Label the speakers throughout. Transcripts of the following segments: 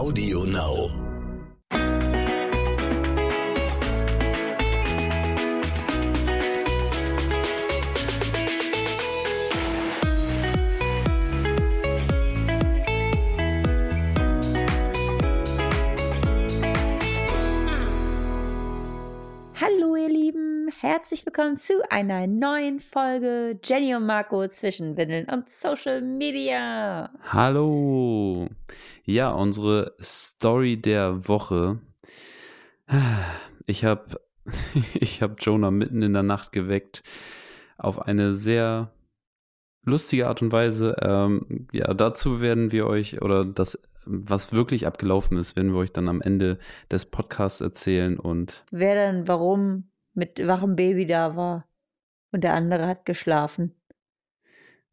Speaker 1: Audio Now.
Speaker 2: Hallo ihr Lieben, herzlich willkommen zu einer neuen Folge Jenny und Marco zwischen Windeln und Social Media.
Speaker 3: Hallo. Ja, unsere Story der Woche. Ich habe ich hab Jonah mitten in der Nacht geweckt auf eine sehr lustige Art und Weise. Ähm, ja, dazu werden wir euch oder das was wirklich abgelaufen ist, werden wir euch dann am Ende des Podcasts erzählen und
Speaker 2: Wer dann warum mit wachem Baby da war und der andere hat geschlafen.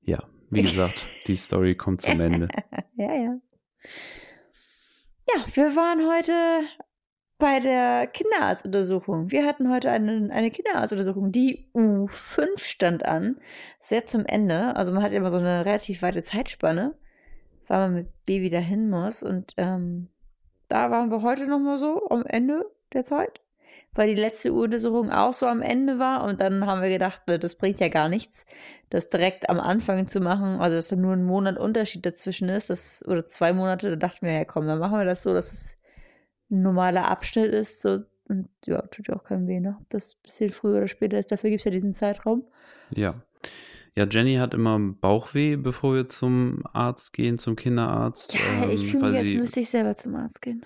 Speaker 3: ja, wie gesagt, die Story kommt zum Ende.
Speaker 2: ja, ja. Ja, wir waren heute bei der Kinderarztuntersuchung. Wir hatten heute eine, eine Kinderarztuntersuchung. Die U5 stand an, sehr zum Ende. Also man hat immer so eine relativ weite Zeitspanne, weil man mit Baby dahin muss. Und ähm, da waren wir heute nochmal so am Ende der Zeit, weil die letzte Untersuchung auch so am Ende war. Und dann haben wir gedacht, ne, das bringt ja gar nichts, das direkt am Anfang zu machen. Also, dass da nur ein Monat Unterschied dazwischen ist, das, oder zwei Monate. Da dachten wir, ja komm, dann machen wir das so, dass es ein normaler Abschnitt ist. So, und ja, tut ja auch keinem weh, ne? Ob das ein bisschen früher oder später ist. Dafür gibt es ja diesen Zeitraum.
Speaker 3: Ja. Ja, Jenny hat immer Bauchweh, bevor wir zum Arzt gehen, zum Kinderarzt.
Speaker 2: Ja, ich
Speaker 3: ähm,
Speaker 2: fühle mich, als müsste ich selber zum Arzt gehen.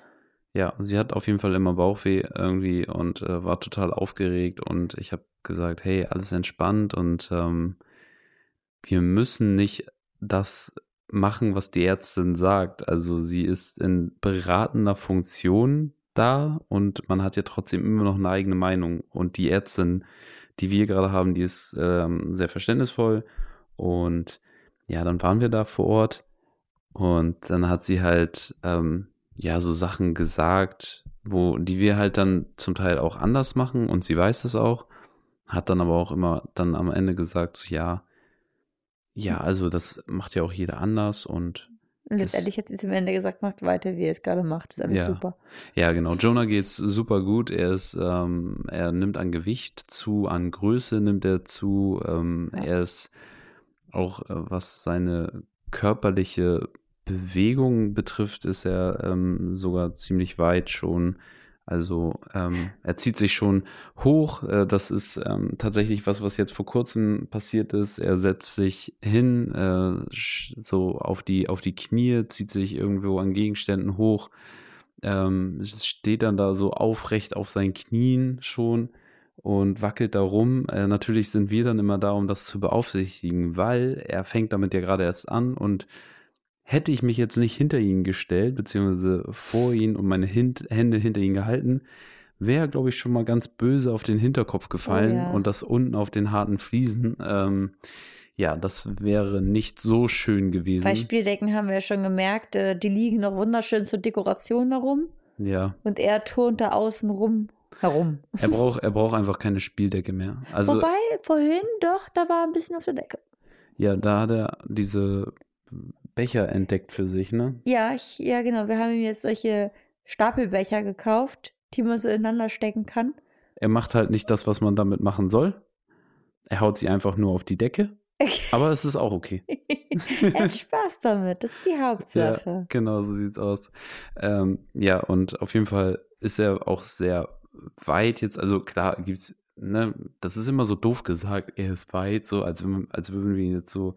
Speaker 3: Ja, sie hat auf jeden Fall immer Bauchweh irgendwie und äh, war total aufgeregt und ich habe gesagt, hey, alles entspannt und ähm, wir müssen nicht das machen, was die Ärztin sagt. Also sie ist in beratender Funktion da und man hat ja trotzdem immer noch eine eigene Meinung und die Ärztin, die wir gerade haben, die ist ähm, sehr verständnisvoll und ja, dann waren wir da vor Ort und dann hat sie halt ähm, ja so Sachen gesagt, wo die wir halt dann zum Teil auch anders machen und sie weiß das auch, hat dann aber auch immer dann am Ende gesagt so ja, ja, also das macht ja auch jeder anders und
Speaker 2: Und letztendlich hat sie zum Ende gesagt, macht weiter, wie ihr es gerade macht. ist alles
Speaker 3: Ja.
Speaker 2: super.
Speaker 3: ja genau, Jonah geht's super gut, er ist ähm, er nimmt an Gewicht zu, an Größe nimmt er zu, ähm,
Speaker 2: Ja.
Speaker 3: er ist auch äh, was seine körperliche Bewegung betrifft, ist er ähm, sogar ziemlich weit schon. Also ähm, er zieht sich schon hoch. Äh, das ist ähm, tatsächlich was, was jetzt vor kurzem passiert ist. Er setzt sich hin, äh, so auf die, auf die Knie, zieht sich irgendwo an Gegenständen hoch, ähm, steht dann da so aufrecht auf seinen Knien schon und wackelt da rum. Äh, natürlich sind wir dann immer da, um das zu beaufsichtigen, weil er fängt damit ja gerade erst an und hätte ich mich jetzt nicht hinter ihn gestellt, beziehungsweise vor ihn und meine Hint Hände hinter ihn gehalten, wäre, glaube ich, schon mal ganz böse auf den Hinterkopf gefallen
Speaker 2: ja.
Speaker 3: und das unten auf den harten Fliesen. Ähm, ja, das wäre nicht so schön gewesen.
Speaker 2: Bei Spieldecken haben wir ja schon gemerkt, äh, die liegen noch wunderschön zur Dekoration herum
Speaker 3: ja,
Speaker 2: und er turnt da außen rum herum.
Speaker 3: er braucht, er braucht einfach keine Spieldecke mehr. Also,
Speaker 2: Wobei, vorhin doch, da war ein bisschen auf der Decke.
Speaker 3: ja, da hat er diese Becher entdeckt für sich, ne?
Speaker 2: Ja, ich, ja, genau. Wir haben ihm jetzt solche Stapelbecher gekauft, die man so ineinander stecken kann.
Speaker 3: Er macht halt nicht das, was man damit machen soll. Er haut sie einfach nur auf die Decke. Aber es ist auch okay.
Speaker 2: er hat Spaß damit, das ist die Hauptsache.
Speaker 3: Ja, genau, so sieht's aus. Ähm, ja, und auf jeden Fall ist er auch sehr weit jetzt. Also klar gibt's, ne, das ist immer so doof gesagt, er ist weit, so als, als würden wir ihn jetzt so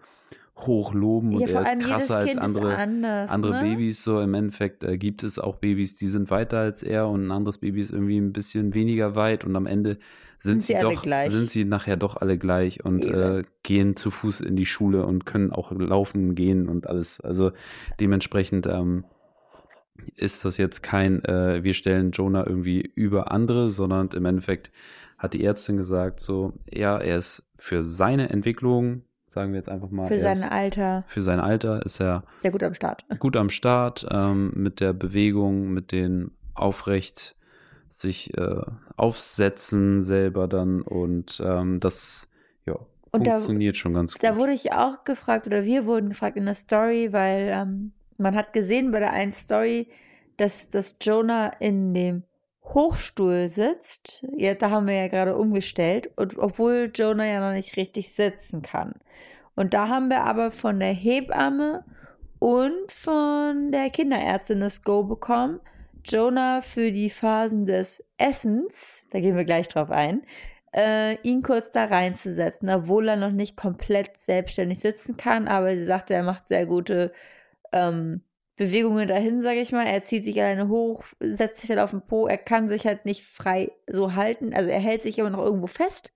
Speaker 3: hochloben und
Speaker 2: Ja, vor
Speaker 3: er ist krasser als
Speaker 2: Kind
Speaker 3: andere,
Speaker 2: anders.
Speaker 3: andere
Speaker 2: ne?
Speaker 3: Babys. So im Endeffekt äh, gibt es auch Babys, die sind weiter als er und ein anderes Baby ist irgendwie ein bisschen weniger weit und am Ende sind,
Speaker 2: Sind sie
Speaker 3: sie doch,
Speaker 2: gleich.
Speaker 3: sind sie nachher doch alle gleich und äh, gehen zu Fuß in die Schule und können auch laufen gehen und alles. Also dementsprechend ähm, ist das jetzt kein, äh, wir stellen Jonah irgendwie über andere, sondern im Endeffekt hat die Ärztin gesagt, so, ja, er ist für seine Entwicklung, sagen wir jetzt einfach mal,
Speaker 2: Für sein Alter
Speaker 3: für sein Alter ist er
Speaker 2: sehr gut am Start.
Speaker 3: gut am Start ähm, mit der Bewegung, mit den aufrecht sich äh, aufsetzen selber dann und ähm, das ja,
Speaker 2: Und da-
Speaker 3: funktioniert schon ganz gut.
Speaker 2: Da wurde ich auch gefragt, oder wir wurden gefragt in der Story, weil ähm, man hat gesehen bei der einen Story, dass, dass Jonah in dem Hochstuhl sitzt. Ja, da haben wir ja gerade umgestellt. Und obwohl Jonah ja noch nicht richtig sitzen kann. Und da haben wir aber von der Hebamme und von der Kinderärztin das Go bekommen, Jonah für die Phasen des Essens, da gehen wir gleich drauf ein, äh, ihn kurz da reinzusetzen, obwohl er noch nicht komplett selbstständig sitzen kann. Aber sie sagte, er macht sehr gute ähm, Bewegungen dahin, sage ich mal. Er zieht sich alleine hoch, setzt sich halt auf den Po. Er kann sich halt nicht frei so halten. Also er hält sich immer noch irgendwo fest,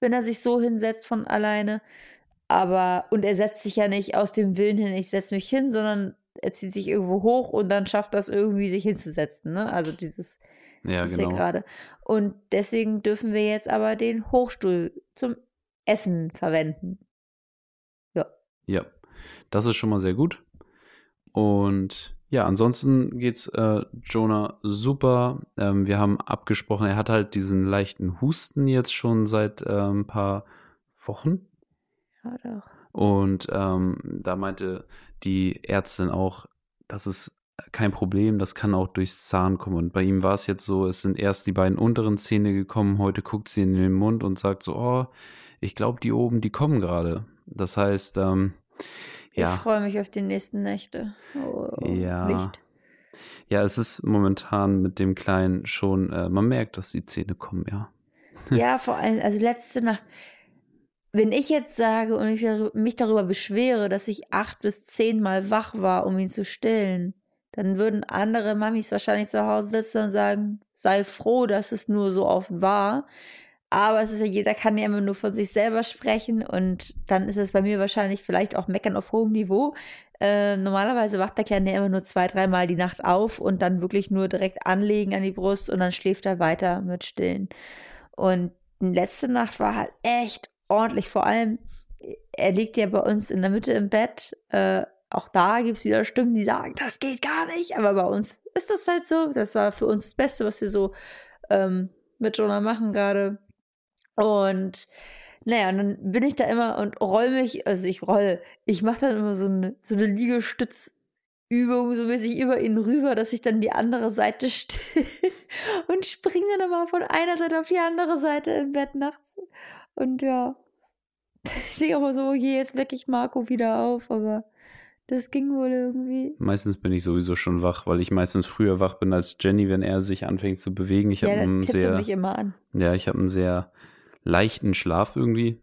Speaker 2: wenn er sich so hinsetzt von alleine. Aber, und er setzt sich ja nicht aus dem Willen hin, ich setze mich hin, sondern er zieht sich irgendwo hoch und dann schafft das irgendwie, sich hinzusetzen. Ne? Also dieses,
Speaker 3: ja,
Speaker 2: ist
Speaker 3: genau.
Speaker 2: ja gerade. Und deswegen dürfen wir jetzt aber den Hochstuhl zum Essen verwenden. Ja.
Speaker 3: Ja, das ist schon mal sehr gut. Und ja, ansonsten geht's äh, Jonah super. Ähm, wir haben abgesprochen, er hat halt diesen leichten Husten jetzt schon seit äh, ein paar Wochen.
Speaker 2: Ja, doch.
Speaker 3: Und ähm, da meinte die Ärztin auch, das ist kein Problem, das kann auch durchs Zahn kommen. Und bei ihm war es jetzt so, es sind erst die beiden unteren Zähne gekommen, heute guckt sie in den Mund und sagt so, oh, ich glaube, die oben, die kommen gerade. Das heißt, ähm, ja.
Speaker 2: Ich freue mich auf die nächsten Nächte. Oh,
Speaker 3: Ja.
Speaker 2: Nicht.
Speaker 3: Ja, es ist momentan mit dem Kleinen schon, äh, man merkt, dass die Zähne kommen, ja.
Speaker 2: Ja, vor allem, also letzte Nacht. Wenn ich jetzt sage und ich mich darüber beschwere, dass ich acht bis zehnmal wach war, um ihn zu stillen, dann würden andere Mamis wahrscheinlich zu Hause sitzen und sagen, sei froh, dass es nur so oft war. Aber es ist ja, jeder kann ja immer nur von sich selber sprechen und dann ist es bei mir wahrscheinlich vielleicht auch meckern auf hohem Niveau. Äh, normalerweise wacht der Kleine ja immer nur zwei, dreimal die Nacht auf und dann wirklich nur direkt anlegen an die Brust und dann schläft er weiter mit Stillen. Und letzte Nacht war halt echt ordentlich. Vor allem, er liegt ja bei uns in der Mitte im Bett. Äh, auch da gibt es wieder Stimmen, die sagen, das geht gar nicht. Aber bei uns ist das halt so. Das war für uns das Beste, was wir so ähm, mit Jonah machen gerade. Und naja, und dann bin ich da immer und roll mich, also ich roll, ich mache dann immer so eine, so eine Liegestützübung, so mäßig über ihn rüber, dass ich dann die andere Seite still und springe dann immer von einer Seite auf die andere Seite im Bett nachts. Und ja, ich denke auch mal so, okay, jetzt wecke ich Marco wieder auf, aber das ging wohl irgendwie.
Speaker 3: Meistens bin ich sowieso schon wach, weil ich meistens früher wach bin als Jenny, wenn er sich anfängt zu bewegen. Ich
Speaker 2: ja,
Speaker 3: habe einen
Speaker 2: er
Speaker 3: sehr,
Speaker 2: mich immer an.
Speaker 3: ja, ich habe einen sehr leichten Schlaf irgendwie.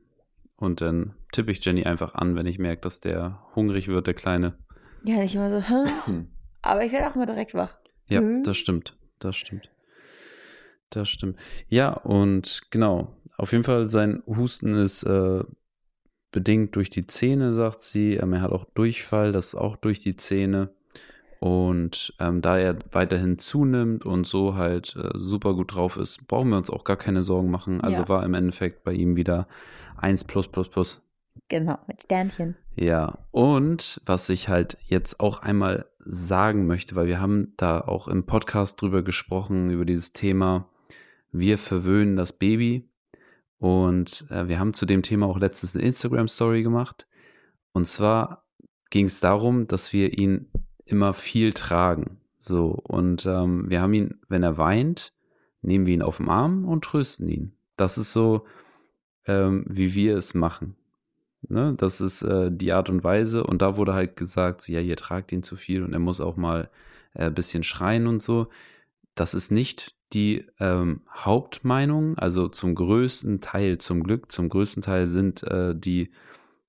Speaker 3: Und dann tippe ich Jenny einfach an, wenn ich merke, dass der hungrig wird, der Kleine.
Speaker 2: Ja, nicht immer so, hä? aber ich werde auch mal direkt wach.
Speaker 3: Ja,
Speaker 2: Mhm.
Speaker 3: das stimmt. Das stimmt. Das stimmt. Ja, und genau. Auf jeden Fall, sein Husten ist äh, bedingt durch die Zähne, sagt sie. Ähm, er hat auch Durchfall, das ist auch durch die Zähne. Und ähm, da er weiterhin zunimmt und so halt äh, super gut drauf ist, brauchen wir uns auch gar keine Sorgen machen. Also
Speaker 2: Ja.
Speaker 3: war im Endeffekt bei ihm wieder 1 plus plus plus.
Speaker 2: Genau, mit Sternchen.
Speaker 3: Ja, und was ich halt jetzt auch einmal sagen möchte, weil wir haben da auch im Podcast drüber gesprochen, über dieses Thema, wir verwöhnen das Baby. Und äh, wir haben zu dem Thema auch letztens eine Instagram-Story gemacht. Und zwar ging es darum, dass wir ihn immer viel tragen. So, und ähm, wir haben ihn, wenn er weint, nehmen wir ihn auf den Arm und trösten ihn. Das ist so, ähm, wie wir es machen. Ne? Das ist äh, die Art und Weise. Und da wurde halt gesagt, so, ja, ihr tragt ihn zu viel und er muss auch mal äh, ein bisschen schreien und so. Das ist nicht die ähm, Hauptmeinung. Also zum größten Teil, zum Glück, zum größten Teil sind äh, die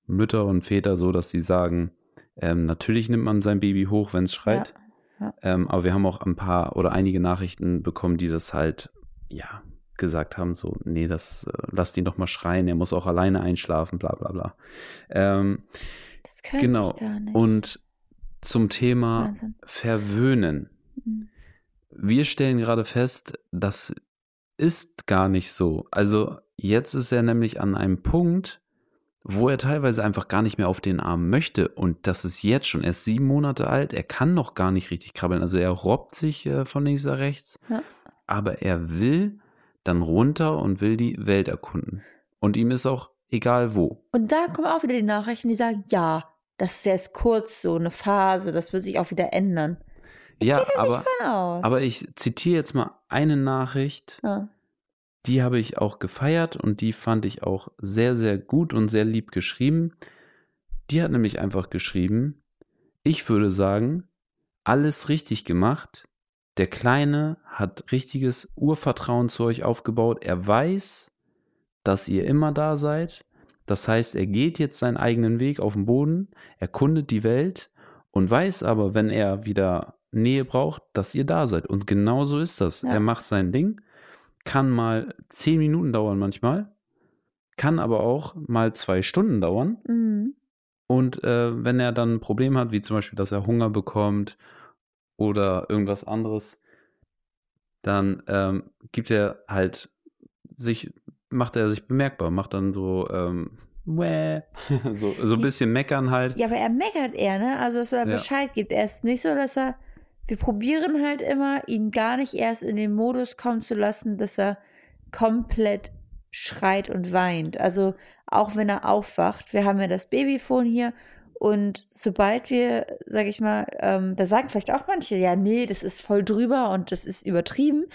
Speaker 3: Mütter und Väter so, dass sie sagen, ähm, natürlich nimmt man sein Baby hoch, wenn es schreit.
Speaker 2: Ja.
Speaker 3: Ähm, aber wir haben auch ein paar oder einige Nachrichten bekommen, die das halt, ja, gesagt haben, so, nee, das, äh, lasst ihn doch mal schreien, er muss auch alleine einschlafen, bla bla bla. Ähm,
Speaker 2: Das könnte
Speaker 3: genau.
Speaker 2: ich gar nicht.
Speaker 3: Und zum Thema
Speaker 2: Wahnsinn.
Speaker 3: Verwöhnen.
Speaker 2: Mhm.
Speaker 3: Wir stellen gerade fest, das ist gar nicht so. Also jetzt ist er nämlich an einem Punkt, wo er teilweise einfach gar nicht mehr auf den Arm möchte. Und das ist jetzt schon. Er ist sieben Monate alt. Er kann noch gar nicht richtig krabbeln. Also er robbt sich äh, von links nach rechts.
Speaker 2: Ja.
Speaker 3: Aber er will dann runter und will die Welt erkunden. Und ihm ist auch egal wo.
Speaker 2: Und da kommen auch wieder die Nachrichten, die sagen, ja, das ist jetzt kurz so eine Phase, das wird sich auch wieder ändern. Ich
Speaker 3: ja,
Speaker 2: gehe da
Speaker 3: aber,
Speaker 2: nicht von aus.
Speaker 3: aber ich zitiere jetzt mal eine Nachricht,
Speaker 2: Ja.
Speaker 3: Die habe ich auch gefeiert und die fand ich auch sehr, sehr gut und sehr lieb geschrieben. Die hat nämlich einfach geschrieben, ich würde sagen, alles richtig gemacht. Der Kleine hat richtiges Urvertrauen zu euch aufgebaut. Er weiß, dass ihr immer da seid. Das heißt, er geht jetzt seinen eigenen Weg auf dem Boden, erkundet die Welt und weiß aber, wenn er wieder Nähe braucht, dass ihr da seid. Und genau so ist das.
Speaker 2: Ja.
Speaker 3: Er macht sein Ding, kann mal zehn Minuten dauern manchmal, kann aber auch mal zwei Stunden dauern.
Speaker 2: Mhm.
Speaker 3: Und äh, wenn er dann ein Problem hat, wie zum Beispiel, dass er Hunger bekommt oder irgendwas anderes, dann ähm, gibt er halt sich, macht er sich bemerkbar, macht dann so, ähm, so, so ein bisschen meckern halt.
Speaker 2: Ja, aber er meckert eher, ne? Also, dass er
Speaker 3: Ja.
Speaker 2: Bescheid gibt. Er ist nicht so, dass er. Wir probieren halt immer, ihn gar nicht erst in den Modus kommen zu lassen, dass er komplett schreit und weint. Also, auch wenn er aufwacht. Wir haben ja das Babyphone hier. Und sobald wir, sag ich mal, ähm, da sagen vielleicht auch manche, ja, nee, das ist voll drüber und das ist übertrieben.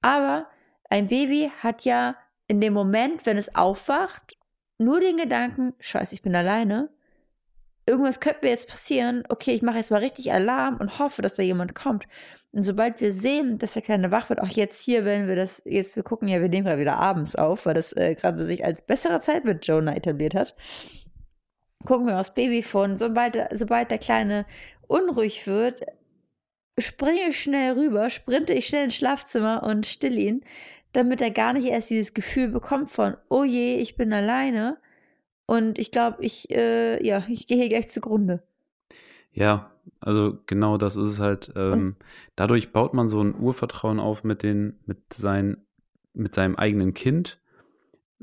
Speaker 2: Aber ein Baby hat ja in dem Moment, wenn es aufwacht, nur den Gedanken, scheiße, ich bin alleine. Irgendwas könnte mir jetzt passieren. Okay, ich mache jetzt mal richtig Alarm und hoffe, dass da jemand kommt. Und sobald wir sehen, dass der Kleine wach wird, auch jetzt hier, wenn wir das, jetzt, wir gucken ja, wir nehmen gerade wieder abends auf, weil das äh, gerade sich als bessere Zeit mit Jonah etabliert hat. Gucken wir aufs Babyphone. Sobald, sobald der Kleine unruhig wird, springe ich schnell rüber, sprinte ich schnell ins Schlafzimmer und still ihn, damit er gar nicht erst dieses Gefühl bekommt von, oh je, ich bin alleine. Und ich glaube, ich, äh, ja, ich gehe hier gleich zugrunde.
Speaker 3: Ja, also genau das ist es halt. Ähm, dadurch baut man so ein Urvertrauen auf mit den, mit sein, mit seinem eigenen Kind.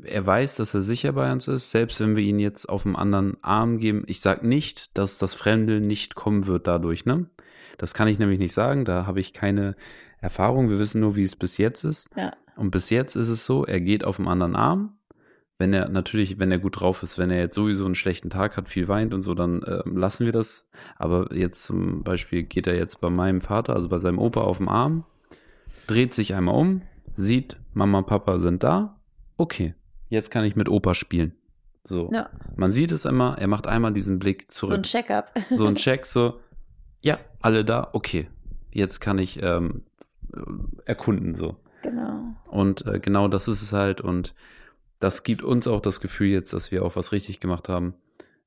Speaker 3: Er weiß, dass er sicher bei uns ist, selbst wenn wir ihn jetzt auf einen anderen Arm geben. Ich sage nicht, dass das Fremde nicht kommen wird dadurch, ne? Das kann ich nämlich nicht sagen, da habe ich keine Erfahrung. Wir wissen nur, wie es bis jetzt ist.
Speaker 2: Ja.
Speaker 3: Und bis jetzt ist es so, er geht auf einen anderen Arm. Wenn er natürlich, wenn er gut drauf ist, wenn er jetzt sowieso einen schlechten Tag hat, viel weint und so, dann ähm, lassen wir das. Aber jetzt zum Beispiel geht er jetzt bei meinem Vater, also bei seinem Opa auf dem Arm, dreht sich einmal um, sieht, Mama, Papa sind da. Okay, jetzt kann ich mit Opa spielen. So.
Speaker 2: Ja,
Speaker 3: Man sieht es immer, er macht einmal diesen Blick
Speaker 2: so ein
Speaker 3: zurück.
Speaker 2: Check-up.
Speaker 3: So ein Check, so, ja, alle da, okay. Jetzt kann ich ähm, erkunden, so.
Speaker 2: genau.
Speaker 3: Und äh, genau das ist es halt. Und das gibt uns auch das Gefühl jetzt, dass wir auch was richtig gemacht haben.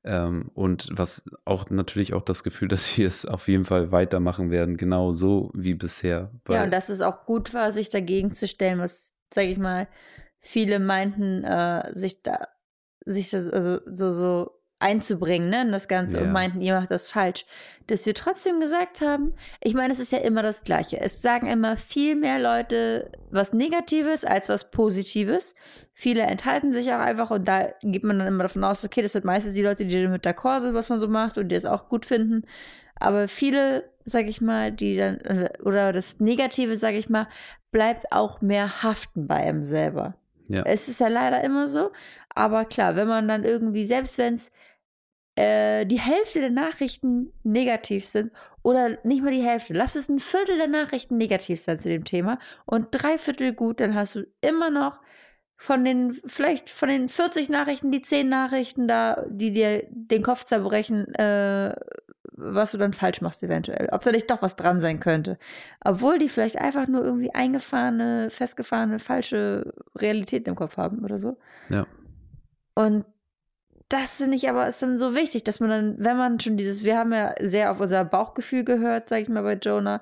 Speaker 3: Ähm, und was auch natürlich auch das Gefühl, dass wir es auf jeden Fall weitermachen werden, genau so wie bisher.
Speaker 2: Ja, und dass es auch gut war, sich dagegen zu stellen, was, sag ich mal, viele meinten, äh, sich da, sich das, also so, so einzubringen, ne, in das Ganze
Speaker 3: Ja.
Speaker 2: und meinten, ihr macht das falsch. Dass wir trotzdem gesagt haben, ich meine, es ist ja immer das Gleiche. Es sagen immer viel mehr Leute was Negatives als was Positives. Viele enthalten sich auch einfach und da geht man dann immer davon aus, okay, das sind meistens die Leute, die damit d'accord sind, was man so macht und die es auch gut finden. Aber viele, sag ich mal, die dann, oder das Negative, sag ich mal, bleibt auch mehr haften bei einem selber.
Speaker 3: Ja.
Speaker 2: Es ist ja leider immer so. Aber klar, wenn man dann irgendwie, selbst wenn es äh, die Hälfte der Nachrichten negativ sind oder nicht mal die Hälfte, lass es ein Viertel der Nachrichten negativ sein zu dem Thema und drei Viertel gut, dann hast du immer noch von den, vielleicht von den 40 Nachrichten, die 10 Nachrichten da, die dir den Kopf zerbrechen, äh, was du dann falsch machst eventuell. Ob da nicht doch was dran sein könnte. Obwohl die vielleicht einfach nur irgendwie eingefahrene, festgefahrene, falsche Realitäten im Kopf haben oder so.
Speaker 3: Ja.
Speaker 2: Und das finde ich aber ist dann so wichtig, dass man dann, wenn man schon dieses, wir haben ja sehr auf unser Bauchgefühl gehört, sag ich mal bei Jonah,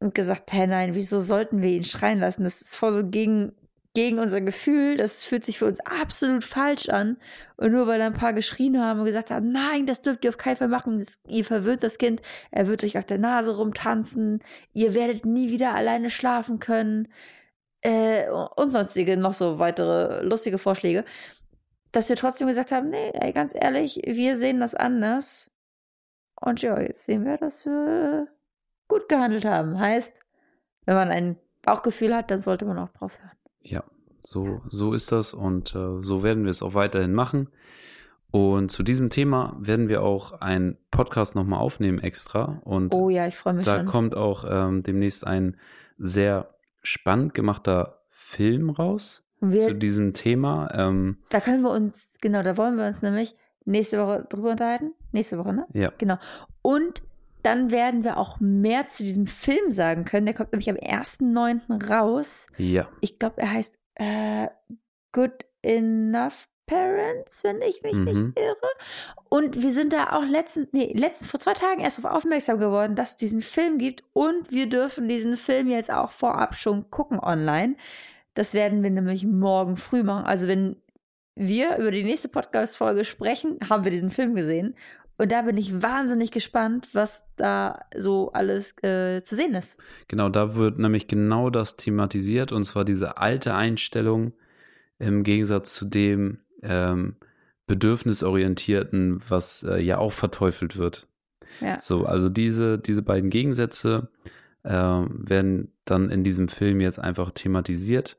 Speaker 2: und gesagt, hä, nein, wieso sollten wir ihn schreien lassen? Das ist voll so gegen, gegen unser Gefühl, das fühlt sich für uns absolut falsch an. Und nur weil ein paar geschrien haben und gesagt haben, nein, das dürft ihr auf keinen Fall machen, das, ihr verwirrt das Kind, er wird euch auf der Nase rumtanzen, ihr werdet nie wieder alleine schlafen können, äh, und sonstige noch so weitere lustige Vorschläge dass wir trotzdem gesagt haben, nee, ey, ganz ehrlich, wir sehen das anders. Und ja, jetzt sehen wir, dass wir gut gehandelt haben. Heißt, wenn man ein Bauchgefühl hat, dann sollte man auch drauf hören.
Speaker 3: Ja, so, so ist das und äh, so werden wir es auch weiterhin machen. Und zu diesem Thema werden wir auch einen Podcast nochmal aufnehmen extra. Und
Speaker 2: Oh ja, ich freue mich
Speaker 3: da
Speaker 2: schon.
Speaker 3: kommt auch ähm, demnächst ein sehr spannend gemachter Film raus
Speaker 2: Und
Speaker 3: zu
Speaker 2: wir,
Speaker 3: diesem Thema. Ähm,
Speaker 2: da können wir uns, genau, da wollen wir uns nämlich nächste Woche drüber unterhalten. Nächste Woche, ne?
Speaker 3: ja,
Speaker 2: Genau. Und dann werden wir auch mehr zu diesem Film sagen können. Der kommt nämlich am 1.9. raus.
Speaker 3: ja,
Speaker 2: Ich glaube, er heißt äh, Good Enough Parents, wenn ich mich
Speaker 3: Mhm.
Speaker 2: nicht irre. Und wir sind da auch letztens, nee, letztens vor zwei Tagen erst darauf aufmerksam geworden, dass es diesen Film gibt. Und wir dürfen diesen Film jetzt auch vorab schon gucken online. Das werden wir nämlich morgen früh machen. Also wenn wir über die nächste Podcast-Folge sprechen, haben wir diesen Film gesehen. Und da bin ich wahnsinnig gespannt, was da so alles äh, zu sehen ist.
Speaker 3: genau, da wird nämlich genau das thematisiert und zwar diese alte Einstellung im Gegensatz zu dem ähm, bedürfnisorientierten, was äh, ja auch verteufelt wird.
Speaker 2: Ja.
Speaker 3: So, also diese, diese beiden Gegensätze äh, werden dann in diesem Film jetzt einfach thematisiert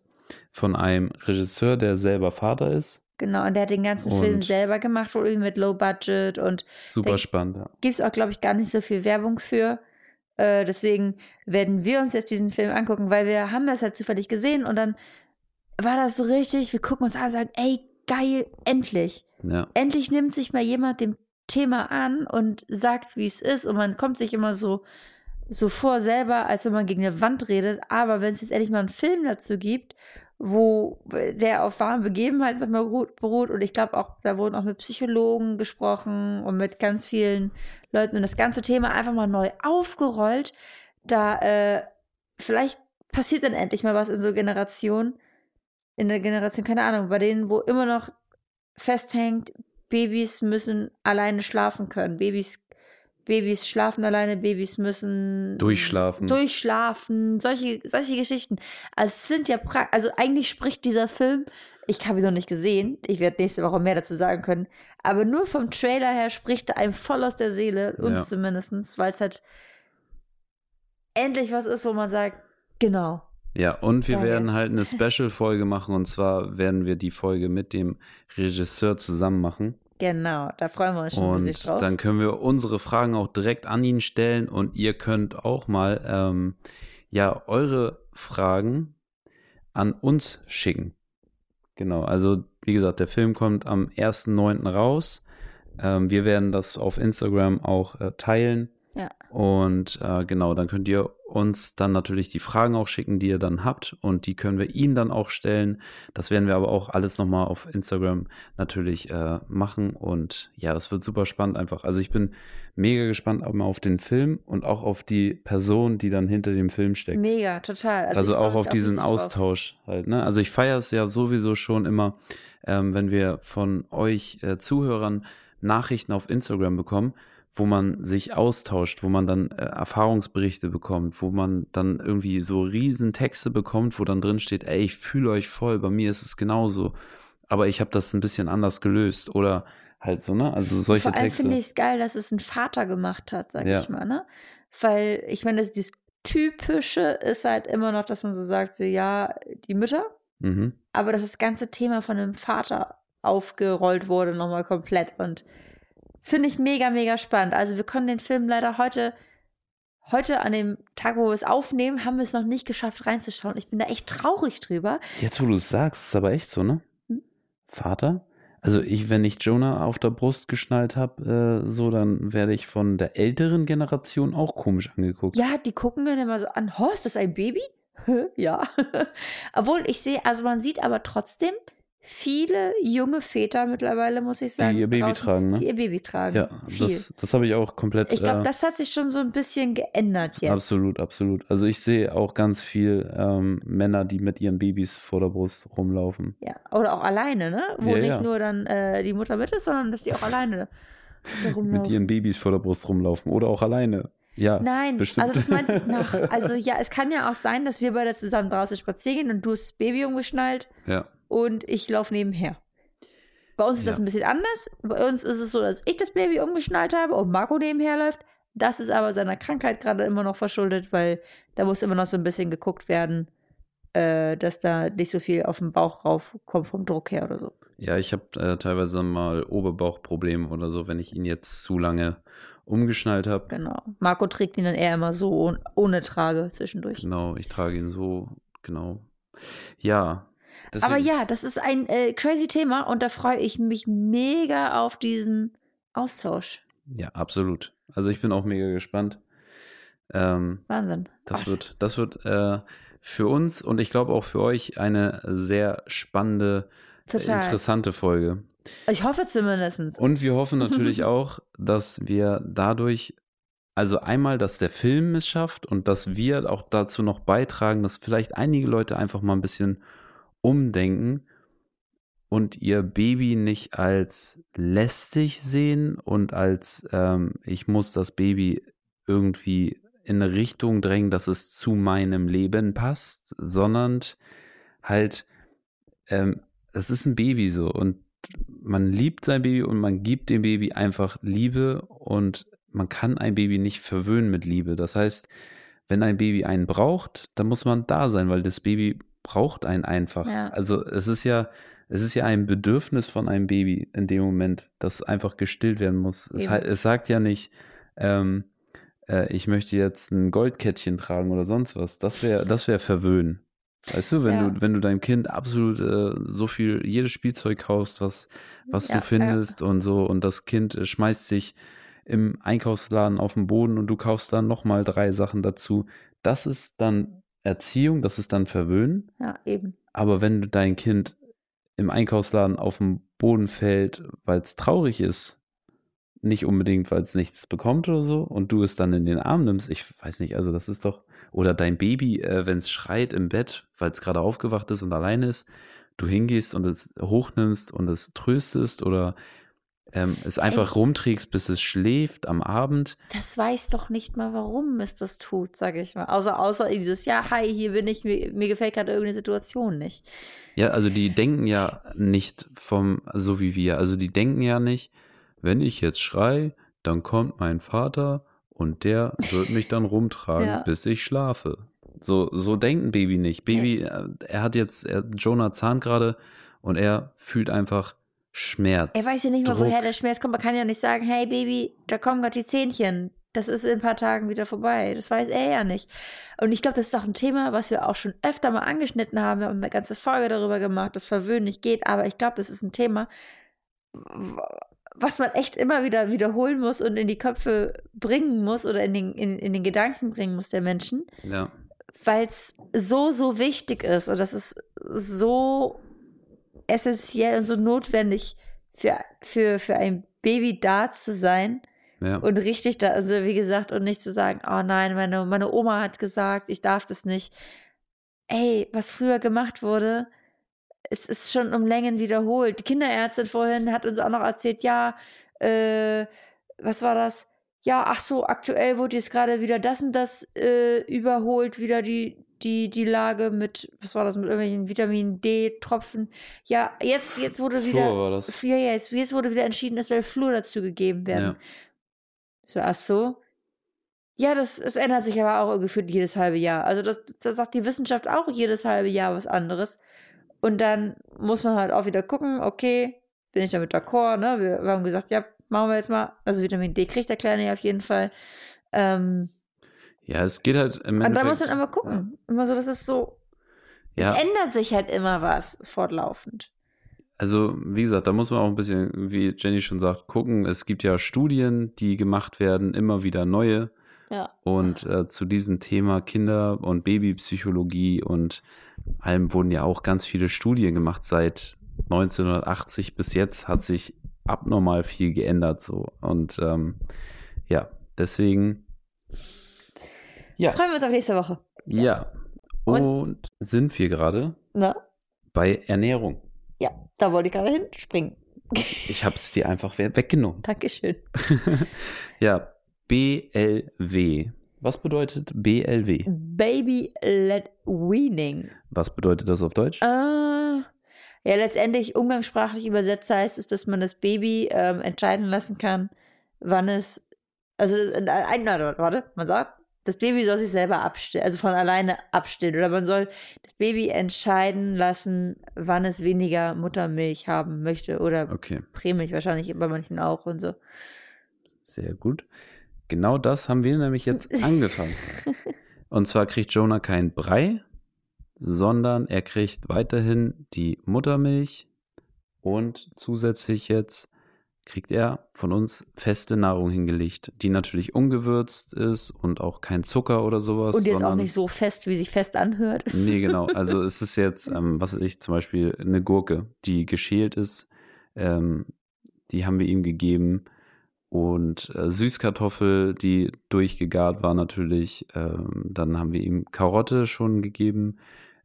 Speaker 3: von einem Regisseur, der selber Vater ist.
Speaker 2: Genau, und der hat den ganzen Film
Speaker 3: Und-
Speaker 2: selber gemacht, wohl irgendwie mit Low Budget und
Speaker 3: Super spannend, ja.
Speaker 2: gibt es auch, glaube ich, gar nicht so viel Werbung für. Äh, deswegen werden wir uns jetzt diesen Film angucken, weil wir haben das halt zufällig gesehen und dann war das so richtig, wir gucken uns an und sagen, ey, geil, endlich.
Speaker 3: ja.
Speaker 2: Endlich nimmt sich mal jemand dem Thema an und sagt, wie es ist und man kommt sich immer so, so vor selber, als wenn man gegen eine Wand redet, aber wenn es jetzt endlich mal einen Film dazu gibt, wo der auf wahren Begebenheiten sag mal, beruht, und ich glaube auch, da wurden auch mit Psychologen gesprochen und mit ganz vielen Leuten. Und das ganze Thema einfach mal neu aufgerollt, da äh, vielleicht passiert dann endlich mal was in so Generationen, in der Generation, keine Ahnung, bei denen, wo immer noch festhängt, Babys müssen alleine schlafen können. Babys, Babys schlafen alleine, Babys müssen
Speaker 3: Durchschlafen.
Speaker 2: Durchschlafen, solche, solche Geschichten. Also es sind ja pra also eigentlich spricht dieser Film, ich habe ihn noch nicht gesehen, ich werde nächste Woche mehr dazu sagen können, aber nur vom Trailer her spricht er einem voll aus der Seele, uns
Speaker 3: Ja.
Speaker 2: zumindest, weil es halt endlich was ist, wo man sagt, genau.
Speaker 3: Ja, und wir
Speaker 2: Geil.
Speaker 3: werden halt eine Special-Folge machen und zwar werden wir die Folge mit dem Regisseur zusammen machen.
Speaker 2: Genau, da freuen wir uns schon riesig
Speaker 3: Und
Speaker 2: drauf.
Speaker 3: dann können wir unsere Fragen auch direkt an ihn stellen und ihr könnt auch mal ähm, ja eure Fragen an uns schicken. Genau, also wie gesagt, der Film kommt am 1.9. raus. Ähm, wir werden das auf Instagram auch äh, teilen.
Speaker 2: Ja.
Speaker 3: Und äh, genau, dann könnt ihr uns dann natürlich die Fragen auch schicken, die ihr dann habt. Und die können wir Ihnen dann auch stellen. Das werden wir aber auch alles nochmal auf Instagram natürlich äh, machen. Und ja, das wird super spannend einfach. Also ich bin mega gespannt auf den Film und auch auf die Person, die dann hinter dem Film steckt.
Speaker 2: Mega, total.
Speaker 3: Also,
Speaker 2: freu
Speaker 3: auch auf diesen. Austausch halt. Ne? Also ich feiere es ja sowieso schon immer, ähm, wenn wir von euch äh, Zuhörern Nachrichten auf Instagram bekommen, wo man sich austauscht, wo man dann äh, Erfahrungsberichte bekommt, wo man dann irgendwie so riesen Texte bekommt, wo dann drin steht, ey, ich fühle euch voll, bei mir ist es genauso, aber ich habe das ein bisschen anders gelöst oder halt so, ne? Also solche
Speaker 2: Vor allem
Speaker 3: Texte.
Speaker 2: finde ich es geil, dass es ein Vater gemacht hat, sag
Speaker 3: Ja.
Speaker 2: ich mal, ne? Weil ich meine, das, das Typische ist halt immer noch, dass man so sagt, so ja, die Mütter,
Speaker 3: mhm.
Speaker 2: aber dass das ganze Thema von einem Vater aufgerollt wurde, nochmal komplett. Und finde ich mega, mega spannend. Also wir können den Film leider heute, heute an dem Tag, wo wir es aufnehmen, haben wir es noch nicht geschafft reinzuschauen. Ich bin da echt traurig drüber.
Speaker 3: Jetzt, wo du es sagst, ist aber echt so, ne?
Speaker 2: Hm?
Speaker 3: Vater? Also ich, wenn ich Jonah auf der Brust geschnallt habe, äh, so, dann werde ich von der älteren Generation auch komisch angeguckt.
Speaker 2: Ja, die gucken mir immer so an, oh, ist das ein Baby? ja. Obwohl ich sehe, also man sieht aber trotzdem viele junge Väter mittlerweile, muss ich sagen.
Speaker 3: die ihr Baby
Speaker 2: draußen,
Speaker 3: tragen, ne?
Speaker 2: Die ihr Baby tragen.
Speaker 3: ja,
Speaker 2: viel.
Speaker 3: das, das habe ich auch komplett.
Speaker 2: ich glaube,
Speaker 3: äh,
Speaker 2: das hat sich schon so ein bisschen geändert jetzt.
Speaker 3: Absolut, absolut. Also ich sehe auch ganz viel ähm, Männer, die mit ihren Babys vor der Brust rumlaufen.
Speaker 2: Ja, oder auch alleine, ne? Wo
Speaker 3: Ja,
Speaker 2: nicht
Speaker 3: ja.
Speaker 2: nur dann äh, die Mutter mit ist, sondern dass die auch alleine da
Speaker 3: Mit
Speaker 2: rumlaufen.
Speaker 3: ihren Babys vor der Brust rumlaufen oder auch alleine. Ja,
Speaker 2: Nein,
Speaker 3: bestimmt.
Speaker 2: also das meinte ich nach. Also ja, es kann ja auch sein, dass wir beide zusammen draußen spazieren gehen und du hast das Baby umgeschnallt
Speaker 3: ja.
Speaker 2: Und ich laufe nebenher. Bei uns ist das
Speaker 3: Ja.
Speaker 2: ein bisschen anders. Bei uns ist es so, dass ich das Baby umgeschnallt habe und Marco nebenher läuft. Das ist aber seiner Krankheit gerade immer noch verschuldet, weil da muss immer noch so ein bisschen geguckt werden, äh, dass da nicht so viel auf den Bauch raufkommt vom Druck her oder so.
Speaker 3: Ja, ich habe äh, teilweise mal Oberbauchprobleme oder so, wenn ich ihn jetzt zu lange umgeschnallt habe.
Speaker 2: Genau. Marco trägt ihn dann eher immer so ohne Trage zwischendurch.
Speaker 3: Genau, ich trage ihn so, genau. Ja.
Speaker 2: Aber ja, das ist ein äh, crazy Thema und da freue ich mich mega auf diesen Austausch.
Speaker 3: Ja, absolut. Also ich bin auch mega gespannt. Ähm,
Speaker 2: Wahnsinn.
Speaker 3: Das
Speaker 2: Ach.
Speaker 3: wird, das wird äh, für uns und ich glaube auch für euch eine sehr spannende,
Speaker 2: Total.
Speaker 3: interessante Folge.
Speaker 2: Ich hoffe zumindest.
Speaker 3: Und wir hoffen natürlich auch, dass wir dadurch, also einmal, dass der Film es schafft und dass wir auch dazu noch beitragen, dass vielleicht einige Leute einfach mal ein bisschen umdenken und ihr Baby nicht als lästig sehen und als ähm, ich muss das Baby irgendwie in eine Richtung drängen, dass es zu meinem Leben passt, sondern halt, ähm, das ist ein Baby so und man liebt sein Baby und man gibt dem Baby einfach Liebe und man kann ein Baby nicht verwöhnen mit Liebe. Das heißt, wenn ein Baby einen braucht, dann muss man da sein, weil das Baby braucht einen einfach.
Speaker 2: Ja.
Speaker 3: Also es ist ja, es ist ja ein Bedürfnis von einem Baby in dem Moment, das einfach gestillt werden muss. Es, halt- es sagt ja nicht, ähm, äh, ich möchte jetzt ein Goldkettchen tragen oder sonst was. Das wäre, das wäre verwöhnen. Weißt du, wenn
Speaker 2: Ja.
Speaker 3: du, wenn du deinem Kind absolut äh, so viel, jedes Spielzeug kaufst, was, was
Speaker 2: Ja,
Speaker 3: du findest und so, und das Kind äh, schmeißt sich im Einkaufsladen auf den Boden und du kaufst dann nochmal drei Sachen dazu. Das ist dann Erziehung, das ist dann Verwöhnen.
Speaker 2: Ja, eben.
Speaker 3: Aber wenn du dein Kind im Einkaufsladen auf den Boden fällt, weil es traurig ist, nicht unbedingt, weil es nichts bekommt oder so, und du es dann in den Arm nimmst, ich weiß nicht, also das ist doch, oder dein Baby, äh, wenn es schreit im Bett, weil es gerade aufgewacht ist und alleine ist, du hingehst und es hochnimmst und es tröstest oder ähm, es einfach rumträgst, bis es schläft am Abend.
Speaker 2: Das weiß doch nicht mal, warum es das tut, sage ich mal. Außer, außer dieses, ja, hi, hier bin ich, mir, mir gefällt gerade irgendeine Situation nicht.
Speaker 3: Ja, also die denken ja nicht vom, so wie wir. Also die denken ja nicht, wenn ich jetzt schrei, dann kommt mein Vater und der wird mich dann rumtragen,
Speaker 2: Ja.
Speaker 3: bis ich schlafe. So, so denkt ein Baby nicht. Baby, äh, er hat jetzt, er, Jonah zahnt gerade und er fühlt einfach Schmerz.
Speaker 2: Er weiß ja nicht mal, woher der Schmerz kommt. Man kann ja nicht sagen, hey Baby, da kommen gerade die Zähnchen. Das ist in ein paar Tagen wieder vorbei. Das weiß er ja nicht. Und ich glaube, das ist auch ein Thema, was wir auch schon öfter mal angeschnitten haben. Wir haben eine ganze Folge darüber gemacht, dass Verwöhnen nicht geht. Aber ich glaube, das ist ein Thema, was man echt immer wieder wiederholen muss und in die Köpfe bringen muss oder in den, in, in den Gedanken bringen muss der Menschen
Speaker 3: Ja,
Speaker 2: weil es so, so wichtig ist und das ist so essentiell und so notwendig für, für, für ein Baby da zu sein
Speaker 3: ja.
Speaker 2: und richtig da, also wie gesagt, und nicht zu sagen, oh nein, meine, meine Oma hat gesagt, ich darf das nicht. Ey, was früher gemacht wurde, es ist schon um Längen wiederholt. Die Kinderärztin vorhin hat uns auch noch erzählt, ja, äh, was war das? Ja, ach so, aktuell wurde jetzt gerade wieder das und das äh, überholt, wieder die, die, die Lage mit, was war das, mit irgendwelchen Vitamin D-Tropfen. Ja, jetzt, jetzt wurde
Speaker 3: Fluor
Speaker 2: wieder.
Speaker 3: war das.
Speaker 2: Ja, ja, jetzt, jetzt wurde wieder entschieden, es soll Flur dazu gegeben werden.
Speaker 3: Ja.
Speaker 2: So, ach so. Ja, das, das ändert sich aber auch gefühlt jedes halbe Jahr. Also das, das sagt die Wissenschaft auch jedes halbe Jahr was anderes. Und dann muss man halt auch wieder gucken, okay, bin ich damit d'accord, ne? Wir, wir haben gesagt, ja, machen wir jetzt mal. Also Vitamin D kriegt der Kleine ja auf jeden Fall. Ähm,
Speaker 3: ja, es geht halt im
Speaker 2: und da
Speaker 3: Endeffekt.
Speaker 2: muss man aber gucken. Immer so, das ist so,
Speaker 3: Ja.
Speaker 2: es ändert sich halt immer was fortlaufend.
Speaker 3: Also, wie gesagt, da muss man auch ein bisschen, wie Jenny schon sagt, gucken. Es gibt ja Studien, die gemacht werden, immer wieder neue.
Speaker 2: Ja.
Speaker 3: Und äh, zu diesem Thema Kinder- und Babypsychologie und allem wurden ja auch ganz viele Studien gemacht. Seit 1980 bis jetzt hat sich abnormal viel geändert so. Und ähm, ja, deswegen. Ja.
Speaker 2: Freuen wir uns auf nächste Woche.
Speaker 3: Ja.
Speaker 2: Und-
Speaker 3: Und sind wir gerade bei Ernährung.
Speaker 2: Ja, da wollte ich gerade hinspringen.
Speaker 3: Ich habe es dir einfach we- weggenommen.
Speaker 2: Dankeschön.
Speaker 3: ja, BLW. Was bedeutet BLW?
Speaker 2: Baby-led Weaning.
Speaker 3: Was bedeutet das auf Deutsch?
Speaker 2: Äh, ja, letztendlich umgangssprachlich übersetzt heißt es, dass man das Baby ähm, entscheiden lassen kann, wann es, also äh, ein, na, warte, man sagt, das Baby soll sich selber abstillen, also von alleine abstillen. Oder man soll das Baby entscheiden lassen, wann es weniger Muttermilch haben möchte. Oder
Speaker 3: Okay,
Speaker 2: Prämilch wahrscheinlich bei manchen auch und so.
Speaker 3: sehr gut. Genau das haben wir nämlich jetzt angefangen. Und zwar kriegt Jonah keinen Brei, sondern er kriegt weiterhin die Muttermilch und zusätzlich jetzt kriegt er von uns feste Nahrung hingelegt, die natürlich ungewürzt ist und auch kein Zucker oder sowas.
Speaker 2: Und jetzt auch
Speaker 3: sondern-
Speaker 2: nicht so fest, wie sich fest anhört.
Speaker 3: Nee, genau. Also es ist jetzt, ähm, was weiß ich, zum Beispiel eine Gurke, die geschält ist. Ähm, die haben wir ihm gegeben. Und äh, Süßkartoffel, die durchgegart war natürlich. Ähm, dann haben wir ihm Karotte schon gegeben.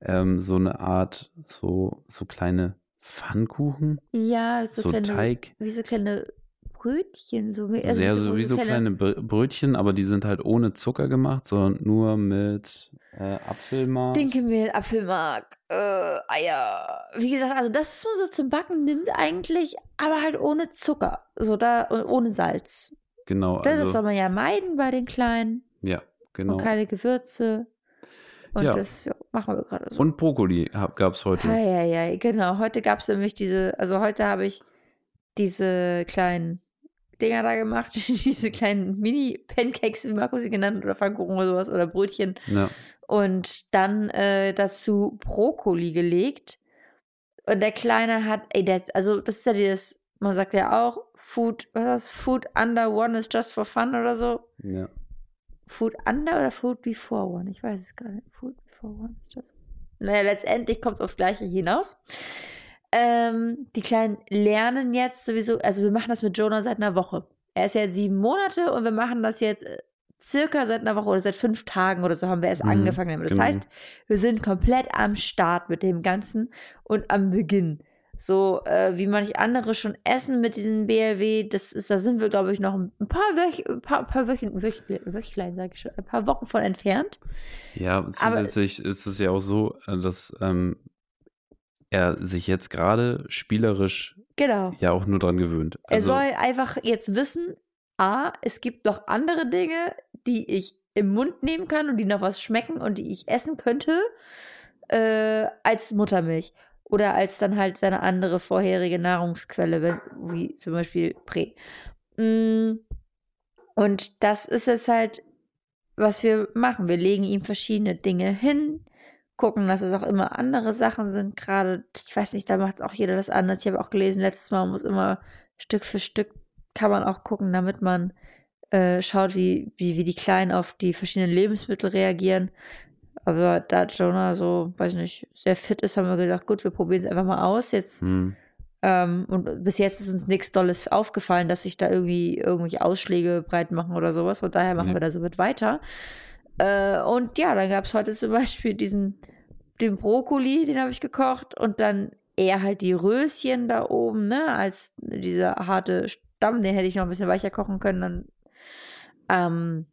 Speaker 3: Ähm, so eine Art, so, so kleine Pfannkuchen,
Speaker 2: Ja, so,
Speaker 3: so,
Speaker 2: kleine,
Speaker 3: Teig.
Speaker 2: wie so kleine Brötchen. So, also
Speaker 3: Sehr so wie so kleine Br- Brötchen, aber die sind halt ohne Zucker gemacht, sondern nur mit äh, Apfelmark.
Speaker 2: Dinkelmehl, Apfelmark, äh, Eier. Wie gesagt, also das, was man so zum Backen nimmt eigentlich, aber halt ohne Zucker. So da, ohne Salz.
Speaker 3: Genau,
Speaker 2: das
Speaker 3: also,
Speaker 2: soll man ja meiden bei den Kleinen.
Speaker 3: ja, genau.
Speaker 2: Und keine Gewürze. Und
Speaker 3: Ja.
Speaker 2: das ja, machen wir gerade so.
Speaker 3: Und Brokkoli gab es heute.
Speaker 2: Hei, hei, hei, genau. Heute gab es nämlich diese, also heute habe ich diese kleinen Dinger da gemacht, diese kleinen Mini-Pancakes, wie Marco sie genannt oder Pfannkuchen oder sowas, oder Brötchen.
Speaker 3: Ja,
Speaker 2: Und dann äh, dazu Brokkoli gelegt. Und der Kleine hat, ey, der, also das ist ja dieses, man sagt ja auch, Food, was ist das? Food under one is just for fun oder so.
Speaker 3: ja.
Speaker 2: Food under oder Food before one? Ich weiß es gar nicht. Food before one ist das. Naja, letztendlich kommt es aufs Gleiche hinaus. Ähm, die Kleinen lernen jetzt sowieso, also wir machen das mit Jonah seit einer Woche. Er ist ja jetzt sieben Monate und wir machen das jetzt äh, circa seit einer Woche oder seit fünf Tagen oder so haben wir erst
Speaker 3: Mhm,
Speaker 2: angefangen damit. Das
Speaker 3: genau.
Speaker 2: heißt, wir sind komplett am Start mit dem Ganzen und am Beginn. So äh, wie manche andere schon essen mit diesen BLW, das ist, da sind wir, glaube ich, noch ein paar, Wöch, ein paar, paar Wöchen, Wöchlein, Wöchlein sage ich schon, ein paar Wochen von entfernt.
Speaker 3: Ja, zusätzlich ist es ja auch so, äh, dass ähm, er sich jetzt gerade spielerisch
Speaker 2: Genau.
Speaker 3: ja auch nur dran gewöhnt.
Speaker 2: Er
Speaker 3: Also,
Speaker 2: soll einfach jetzt wissen, A, es gibt noch andere Dinge, die ich im Mund nehmen kann und die noch was schmecken und die ich essen könnte, äh, als Muttermilch. Oder als dann halt seine andere vorherige Nahrungsquelle, wie zum Beispiel Prä. Mm, Und das ist jetzt halt, was wir machen. Wir legen ihm verschiedene Dinge hin, gucken, dass es auch immer andere Sachen sind. Gerade, ich weiß nicht, da macht auch jeder das anders. Ich habe auch gelesen, letztes Mal muss immer Stück für Stück kann man auch gucken, damit man äh, schaut, wie, wie, wie die Kleinen auf die verschiedenen Lebensmittel reagieren. Aber da Jonah so, weiß nicht, sehr fit ist, haben wir gesagt, gut, wir probieren es einfach mal aus. Jetzt
Speaker 3: hm,
Speaker 2: ähm, und bis jetzt ist uns nichts Dolles aufgefallen, dass sich da irgendwie irgendwelche Ausschläge breit machen oder sowas. Von daher machen
Speaker 3: Nee.
Speaker 2: wir da so mit weiter. Äh, und ja, dann gab es heute zum Beispiel diesen, den Brokkoli, den habe ich gekocht. Und dann eher halt die Röschen da oben, ne, als dieser harte Stamm, den hätte ich noch ein bisschen weicher kochen können. Dann, ähm,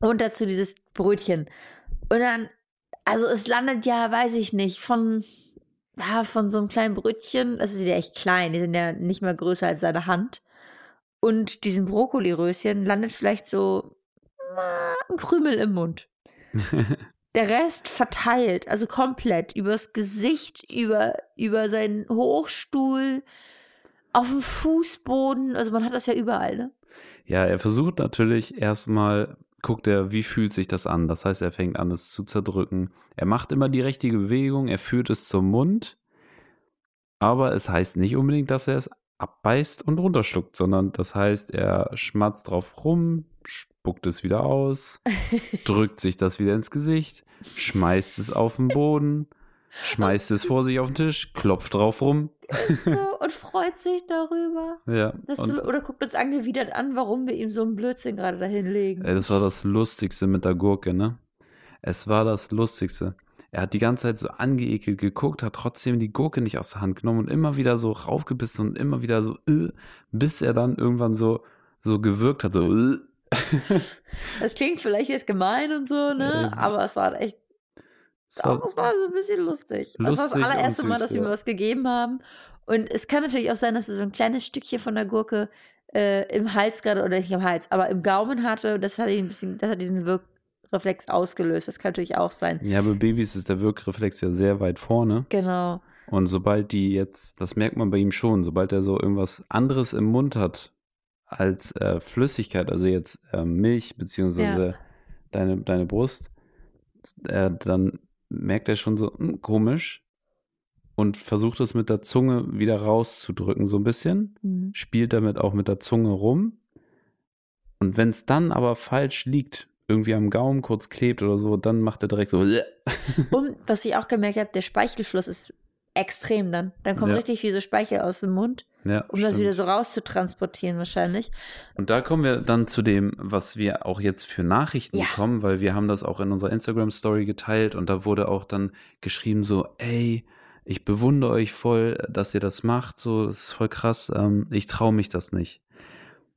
Speaker 2: und dazu dieses Brötchen. Und dann, also es landet ja, weiß ich nicht, von ja, von so einem kleinen Brötchen, das ist ja echt klein, die sind ja nicht mal größer als seine Hand. Und diesen Brokkoliröschen landet vielleicht so ein Krümel im Mund. Der Rest verteilt, also komplett, übers Gesicht, über, über seinen Hochstuhl, auf dem Fußboden, also man hat das ja überall, ne?
Speaker 3: ja, er versucht natürlich erstmal, guckt er, wie fühlt sich das an. Das heißt, er fängt an, es zu zerdrücken. Er macht immer die richtige Bewegung, er führt es zum Mund, aber es heißt nicht unbedingt, dass er es abbeißt und runterschluckt, sondern das heißt, er schmatzt drauf rum, spuckt es wieder aus, drückt sich das wieder ins Gesicht, schmeißt es auf den Boden, schmeißt es vor sich auf den Tisch, klopft drauf rum.
Speaker 2: So, und freut sich darüber.
Speaker 3: Ja,
Speaker 2: so, oder guckt uns angewidert an, warum wir ihm so einen Blödsinn gerade dahin legen.
Speaker 3: ey, das war das Lustigste mit der Gurke, ne? Es war das Lustigste. Er hat die ganze Zeit so angeekelt geguckt, hat trotzdem die Gurke nicht aus der Hand genommen und immer wieder so raufgebissen und immer wieder so, äh, bis er dann irgendwann so, so gewirkt hat, so, äh.
Speaker 2: Das klingt vielleicht jetzt gemein und so, ne?
Speaker 3: Ähm,
Speaker 2: Aber es war echt,
Speaker 3: Es war-
Speaker 2: so ein bisschen lustig. das war das
Speaker 3: Lustig
Speaker 2: allererste Mal, dass wir
Speaker 3: ja.
Speaker 2: mir was gegeben haben. Und es kann natürlich auch sein, dass er so ein kleines Stückchen von der Gurke äh, im Hals gerade, oder nicht im Hals, aber im Gaumen hatte. Das hat ihn ein bisschen, das hat diesen Wirk Wirkreflex ausgelöst. Das kann natürlich auch sein.
Speaker 3: Ja, bei Babys ist der Wirkreflex ja sehr weit vorne.
Speaker 2: Genau.
Speaker 3: Und sobald die jetzt, das merkt man bei ihm schon, sobald er so irgendwas anderes im Mund hat als äh, Flüssigkeit, also jetzt äh, Milch beziehungsweise
Speaker 2: Ja.
Speaker 3: deine, deine Brust, äh, dann merkt er schon so, hm, komisch und versucht es mit der Zunge wieder rauszudrücken, so ein bisschen.
Speaker 2: Mhm.
Speaker 3: Spielt damit auch mit der Zunge rum. Und wenn es dann aber falsch liegt, irgendwie am Gaumen kurz klebt oder so, dann macht er direkt so.
Speaker 2: Und was ich auch gemerkt habe, der Speichelfluss ist extrem dann. Dann kommt
Speaker 3: Ja.
Speaker 2: richtig viel so Speichel aus dem Mund,
Speaker 3: Ja,
Speaker 2: um das
Speaker 3: stimmt.
Speaker 2: wieder so rauszutransportieren wahrscheinlich.
Speaker 3: Und da kommen wir dann zu dem, was wir auch jetzt für Nachrichten
Speaker 2: Ja.
Speaker 3: bekommen, weil wir haben das auch in unserer Instagram-Story geteilt und da wurde auch dann geschrieben so, ey, ich bewundere euch voll, dass ihr das macht, so, das ist voll krass, ähm, ich traue mich das nicht.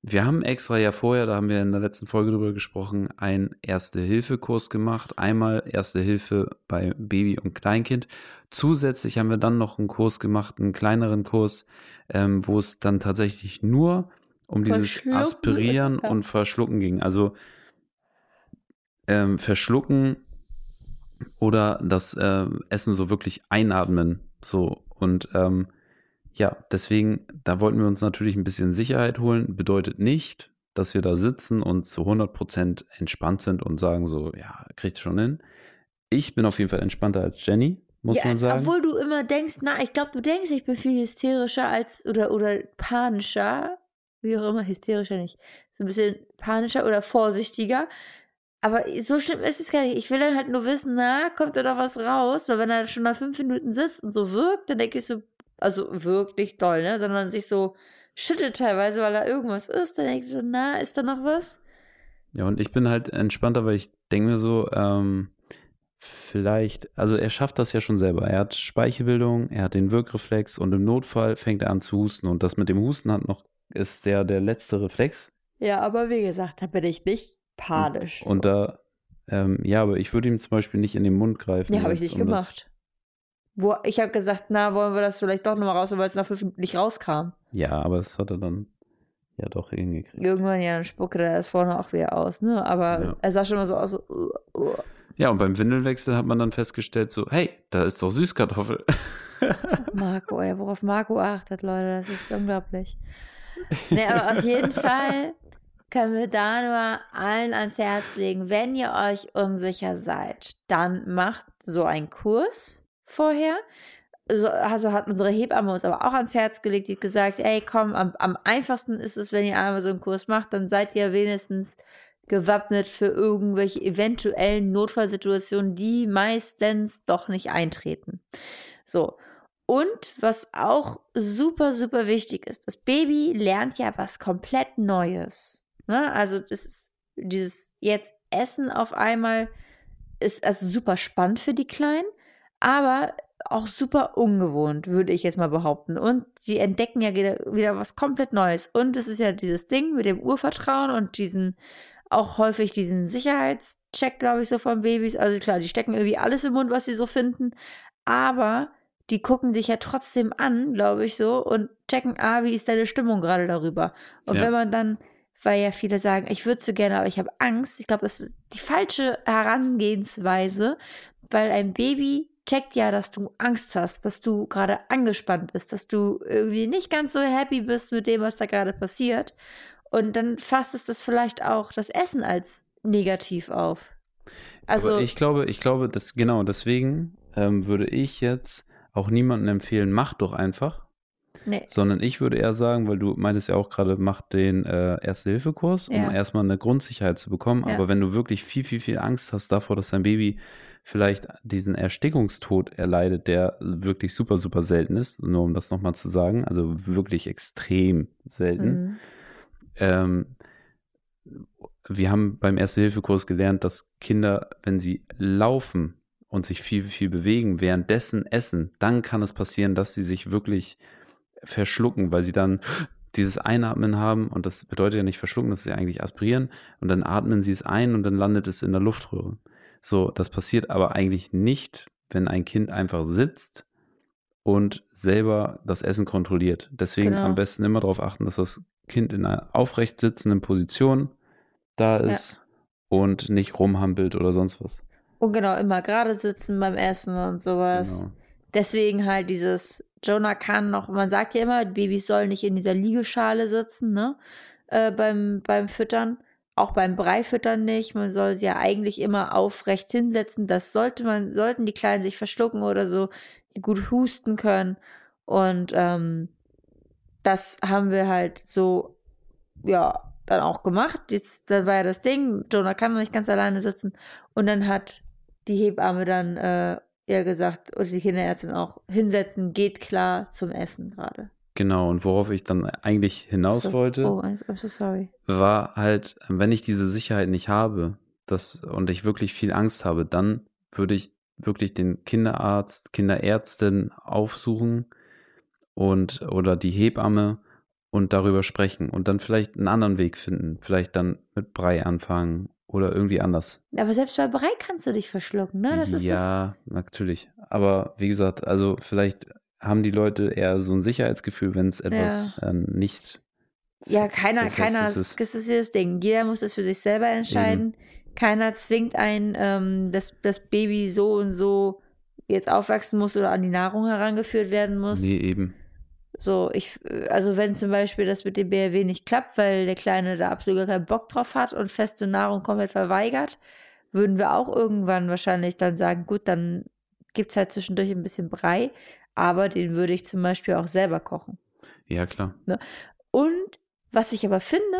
Speaker 3: Wir haben extra ja vorher, da haben wir in der letzten Folge drüber gesprochen, einen Erste-Hilfe-Kurs gemacht. Einmal Erste Hilfe bei Baby und Kleinkind. Zusätzlich haben wir dann noch einen Kurs gemacht, einen kleineren Kurs, ähm, wo es dann tatsächlich nur um dieses Aspirieren und Verschlucken ging. Also ähm, Verschlucken oder das äh, Essen so wirklich einatmen. So und ähm, ja, deswegen, da wollten wir uns natürlich ein bisschen Sicherheit holen. Bedeutet nicht, dass wir da sitzen und zu 100% entspannt sind und sagen so, ja, kriegt schon hin. Ich bin auf jeden Fall entspannter als Jenny, muss
Speaker 2: ja,
Speaker 3: man sagen.
Speaker 2: Obwohl du immer denkst, na, ich glaube, du denkst, ich bin viel hysterischer als oder oder panischer, wie auch immer, hysterischer nicht. So ein bisschen panischer oder vorsichtiger. Aber so schlimm ist es gar nicht. Ich will dann halt nur wissen, na, kommt da noch was raus? Weil wenn er schon nach fünf Minuten sitzt und so wirkt, dann denke ich so, also wirkt nicht doll, ne? Sondern sich so schüttelt teilweise, weil da irgendwas ist. Dann denke ich so, na, ist da noch was?
Speaker 3: Ja, und ich bin halt entspannter, weil ich denke mir so, ähm, vielleicht, also er schafft das ja schon selber. Er hat Speichelbildung, er hat den Wirkreflex und im Notfall fängt er an zu husten. Und das mit dem Husten hat noch, ist der, der letzte Reflex.
Speaker 2: Ja, aber wie gesagt, da bin ich nicht panisch.
Speaker 3: Und da, ähm, ja, aber ich würde ihm zum Beispiel nicht in den Mund greifen.
Speaker 2: Ja, habe ich nicht
Speaker 3: um
Speaker 2: gemacht. Wo, ich habe gesagt, na, wollen wir das vielleicht doch nochmal raus, weil es nach fünf Minuten nicht rauskam.
Speaker 3: Ja, aber das hat er dann ja doch hingekriegt.
Speaker 2: Irgendwann, ja, dann spuckte er das vorne auch wieder aus, ne? Aber
Speaker 3: Ja.
Speaker 2: er sah schon mal so aus, so, uh, uh.
Speaker 3: Ja, und beim Windelwechsel hat man dann festgestellt, so, hey, da ist doch Süßkartoffel.
Speaker 2: Marco, ey, worauf Marco achtet, Leute, das ist unglaublich. Ne, aber auf jeden Fall können wir da nur allen ans Herz legen, wenn ihr euch unsicher seid, dann macht so einen Kurs vorher. So, also hat unsere Hebamme uns aber auch ans Herz gelegt, die gesagt, ey, komm, am, am einfachsten ist es, wenn ihr einmal so einen Kurs macht, dann seid ihr wenigstens gewappnet für irgendwelche eventuellen Notfallsituationen, die meistens doch nicht eintreten. So. Und was auch super, super wichtig ist, das Baby lernt ja was komplett Neues. Ne? Also das ist dieses jetzt Essen auf einmal ist also super spannend für die Kleinen, aber auch super ungewohnt, würde ich jetzt mal behaupten. Und sie entdecken ja wieder, wieder was komplett Neues. Und es ist ja dieses Ding mit dem Urvertrauen und diesen auch häufig diesen Sicherheitscheck, glaube ich, so von Babys. Also klar, die stecken irgendwie alles im Mund, was sie so finden. Aber die gucken dich ja trotzdem an, glaube ich, so und checken, ah, wie ist deine Stimmung gerade darüber. Und
Speaker 3: Ja.
Speaker 2: wenn man dann, weil ja viele sagen, ich würde so gerne, aber ich habe Angst, ich glaube, das ist die falsche Herangehensweise, weil ein Baby checkt ja, dass du Angst hast, dass du gerade angespannt bist, dass du irgendwie nicht ganz so happy bist mit dem, was da gerade passiert. Und dann fasst es das vielleicht auch das Essen als negativ auf. Also,
Speaker 3: Aber ich glaube, ich glaube, dass genau deswegen ähm, würde ich jetzt auch niemandem empfehlen, mach doch einfach,
Speaker 2: nee.
Speaker 3: sondern ich würde eher sagen, weil du meintest ja auch gerade, mach den äh, Erste-Hilfe-Kurs, um
Speaker 2: Ja.
Speaker 3: erstmal eine Grundsicherheit zu bekommen.
Speaker 2: Ja.
Speaker 3: Aber wenn du wirklich viel, viel, viel Angst hast davor, dass dein Baby vielleicht diesen Erstickungstod erleidet, der wirklich super, super selten ist, nur um das nochmal zu sagen, also wirklich extrem selten.
Speaker 2: Mhm.
Speaker 3: Ähm, wir haben beim Erste-Hilfe-Kurs gelernt, dass Kinder, wenn sie laufen und sich viel, viel bewegen, währenddessen essen, dann kann es passieren, dass sie sich wirklich verschlucken, weil sie dann dieses Einatmen haben und das bedeutet ja nicht verschlucken, das ist ja eigentlich aspirieren und dann atmen sie es ein und dann landet es in der Luftröhre. So, das passiert aber eigentlich nicht, wenn ein Kind einfach sitzt und selber das Essen kontrolliert. Deswegen
Speaker 2: Genau.
Speaker 3: am besten immer darauf achten, dass das Kind in einer aufrecht sitzenden Position da
Speaker 2: Ja.
Speaker 3: ist und nicht rumhampelt oder sonst was.
Speaker 2: Und genau, immer gerade sitzen beim Essen und sowas.
Speaker 3: Genau.
Speaker 2: Deswegen halt dieses, Jonah kann noch, man sagt ja immer, Babys sollen nicht in dieser Liegeschale sitzen, ne? Äh, beim, beim Füttern. Auch beim Breifüttern nicht. Man soll sie ja eigentlich immer aufrecht hinsetzen. Das sollte man, sollten die Kleinen sich verschlucken oder so, die gut husten können. Und ähm, das haben wir halt so, ja, dann auch gemacht. Jetzt, da war ja das Ding, Jonah kann noch nicht ganz alleine sitzen. Und dann hat die Hebamme dann äh, ja gesagt, oder die Kinderärztin auch, hinsetzen, geht klar zum Essen gerade.
Speaker 3: Genau, und worauf ich dann eigentlich hinaus
Speaker 2: So,
Speaker 3: wollte,
Speaker 2: Oh, so
Speaker 3: war halt, wenn ich diese Sicherheit nicht habe, das, und ich wirklich viel Angst habe, dann würde ich wirklich den Kinderarzt, Kinderärztin aufsuchen und oder die Hebamme und darüber sprechen und dann vielleicht einen anderen Weg finden, vielleicht dann mit Brei anfangen oder irgendwie anders.
Speaker 2: Aber selbst bei Brei kannst du dich verschlucken, ne? Das ist
Speaker 3: ja,
Speaker 2: das.
Speaker 3: natürlich. Aber wie gesagt, also vielleicht haben die Leute eher so ein Sicherheitsgefühl, wenn es etwas äh, nicht
Speaker 2: Ja, keiner,
Speaker 3: so
Speaker 2: keiner,
Speaker 3: ist es.
Speaker 2: das ist ja das Ding. Jeder muss das für sich selber entscheiden. Keiner zwingt einen, ähm, dass das Baby so und so jetzt aufwachsen muss oder an die Nahrung herangeführt werden muss.
Speaker 3: Nee, eben.
Speaker 2: So, ich, also wenn zum Beispiel das mit dem BRW nicht klappt, weil der Kleine da absolut gar keinen Bock drauf hat und feste Nahrung komplett verweigert, würden wir auch irgendwann wahrscheinlich dann sagen, gut, dann gibt es halt zwischendurch ein bisschen Brei, aber den würde ich zum Beispiel auch selber kochen.
Speaker 3: Ja, klar.
Speaker 2: Und was ich aber finde,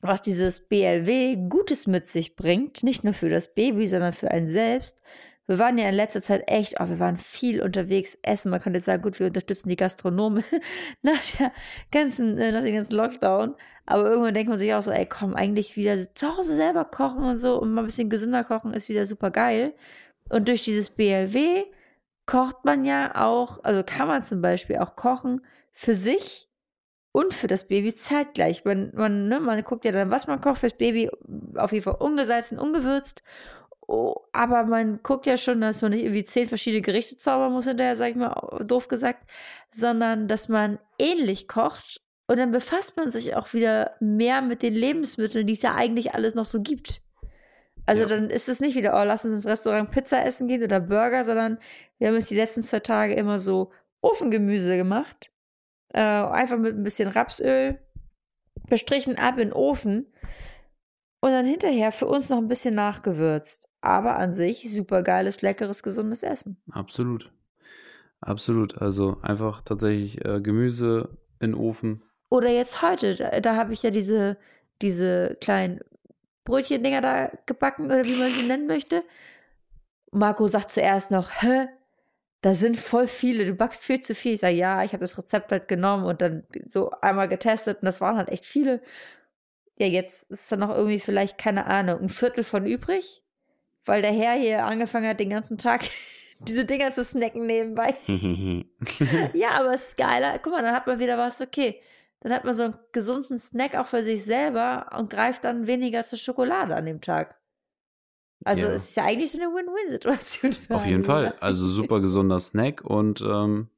Speaker 2: was dieses BLW Gutes mit sich bringt, nicht nur für das Baby, sondern für einen selbst. Wir waren ja in letzter Zeit echt, oh, wir waren viel unterwegs essen. Man könnte jetzt sagen, gut, wir unterstützen die Gastronomen nach der ganzen, äh, nach dem ganzen Lockdown. Aber irgendwann denkt man sich auch so, ey, komm, eigentlich wieder zu Hause selber kochen und so und mal ein bisschen gesünder kochen ist wieder super geil. Und durch dieses BLW kocht man ja auch, also kann man zum Beispiel auch kochen für sich und für das Baby zeitgleich. Man, man, ne, man guckt ja dann, was man kocht fürs Baby, auf jeden Fall ungesalzen, ungewürzt. Oh, aber man guckt ja schon, dass man nicht irgendwie zehn verschiedene Gerichte zaubern muss hinterher, sag ich mal, doof gesagt, sondern dass man ähnlich kocht und dann befasst man sich auch wieder mehr mit den Lebensmitteln, die es ja eigentlich alles noch so gibt. Also
Speaker 3: Ja.
Speaker 2: dann ist es nicht wieder, oh, lass uns ins Restaurant Pizza essen gehen oder Burger, sondern wir haben jetzt die letzten zwei Tage immer so Ofengemüse gemacht. Äh, einfach mit ein bisschen Rapsöl bestrichen ab in den Ofen und dann hinterher für uns noch ein bisschen nachgewürzt. Aber an sich super geiles, leckeres, gesundes Essen.
Speaker 3: Absolut. Absolut. Also einfach tatsächlich äh, Gemüse in den Ofen.
Speaker 2: Oder jetzt heute, da, da habe ich ja diese, diese kleinen Brötchendinger da gebacken oder wie man sie nennen möchte. Marco sagt zuerst noch, hä? Da sind voll viele, du backst viel zu viel. Ich sage, ja, ich habe das Rezept halt genommen und dann so einmal getestet und das waren halt echt viele. Ja, jetzt ist da noch irgendwie vielleicht, keine Ahnung, ein Viertel von übrig, weil der Herr hier angefangen hat, den ganzen Tag diese Dinger zu snacken nebenbei. Ja, aber es ist geiler. Guck mal, dann hat man wieder was, okay. Dann hat man so einen gesunden Snack auch für sich selber und greift dann weniger zur Schokolade an dem Tag. Also
Speaker 3: Ja.
Speaker 2: es ist ja eigentlich so eine Win-Win-Situation. für
Speaker 3: Auf jeden Fall.
Speaker 2: oder?
Speaker 3: Also super gesunder Snack und ähm,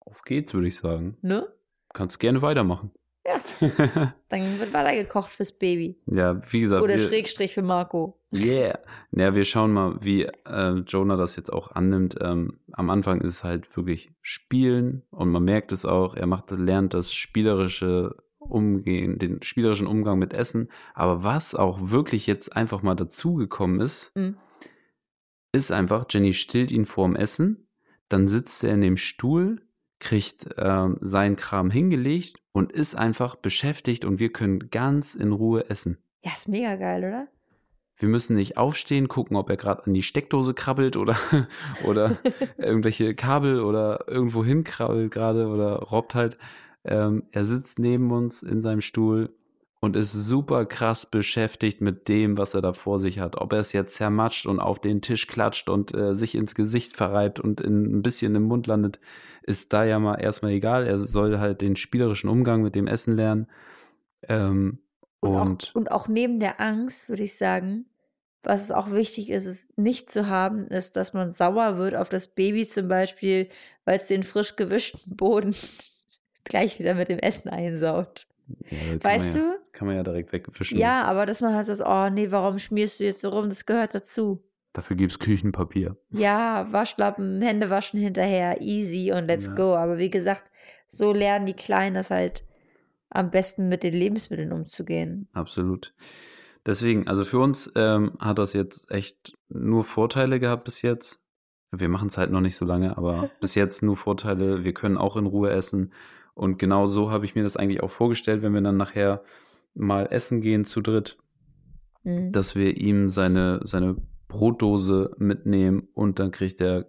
Speaker 3: auf geht's, würde ich sagen.
Speaker 2: Ne?
Speaker 3: Kannst gerne weitermachen.
Speaker 2: Ja. Dann wird weiter gekocht fürs Baby.
Speaker 3: ja, wie gesagt,
Speaker 2: Oder Schrägstrich für Marco.
Speaker 3: Yeah. Ja, wir schauen mal, wie äh, Jonah das jetzt auch annimmt. Ähm, am Anfang ist es halt wirklich Spielen und man merkt es auch, er macht, lernt das spielerische Umgehen, den spielerischen Umgang mit Essen. Aber was auch wirklich jetzt einfach mal dazugekommen ist,
Speaker 2: Mhm.
Speaker 3: ist einfach, Jenny stillt ihn vorm Essen, dann sitzt er in dem Stuhl, kriegt ähm, seinen Kram hingelegt und ist einfach beschäftigt und wir können ganz in Ruhe essen.
Speaker 2: Ja, ist mega geil, oder?
Speaker 3: Wir müssen nicht aufstehen, gucken, ob er gerade an die Steckdose krabbelt oder, oder irgendwelche Kabel oder irgendwo hinkrabbelt gerade oder robbt halt. Ähm, er sitzt neben uns in seinem Stuhl und ist super krass beschäftigt mit dem, was er da vor sich hat. Ob er es jetzt zermatscht und auf den Tisch klatscht und äh, sich ins Gesicht verreibt und in, ein bisschen im Mund landet, ist da ja mal erstmal egal. Er soll halt den spielerischen Umgang mit dem Essen lernen. Ähm,
Speaker 2: Und,
Speaker 3: und
Speaker 2: auch, und auch neben der Angst, würde ich sagen, was es auch wichtig ist, es nicht zu haben, ist, dass man sauer wird auf das Baby zum Beispiel, weil es den frisch gewischten Boden gleich wieder mit dem Essen einsaut.
Speaker 3: ja,
Speaker 2: Weißt
Speaker 3: ja,
Speaker 2: du?
Speaker 3: kann man ja direkt wegwischen.
Speaker 2: Ja, aber dass man halt sagt, oh nee, warum schmierst du jetzt so rum? Das gehört dazu.
Speaker 3: Dafür gibt es Küchenpapier.
Speaker 2: Ja, Waschlappen, Hände waschen hinterher, easy und let's
Speaker 3: Ja.
Speaker 2: go. Aber wie gesagt, so lernen die Kleinen das halt am besten mit den Lebensmitteln umzugehen.
Speaker 3: Absolut. Deswegen, also für uns ähm, hat das jetzt echt nur Vorteile gehabt bis jetzt. Wir machen es halt noch nicht so lange, aber bis jetzt nur Vorteile. Wir können auch in Ruhe essen. Und genau so habe ich mir das eigentlich auch vorgestellt, wenn wir dann nachher mal essen gehen zu dritt,
Speaker 2: Mhm.
Speaker 3: dass wir ihm seine, seine Brotdose mitnehmen und dann kriegt er,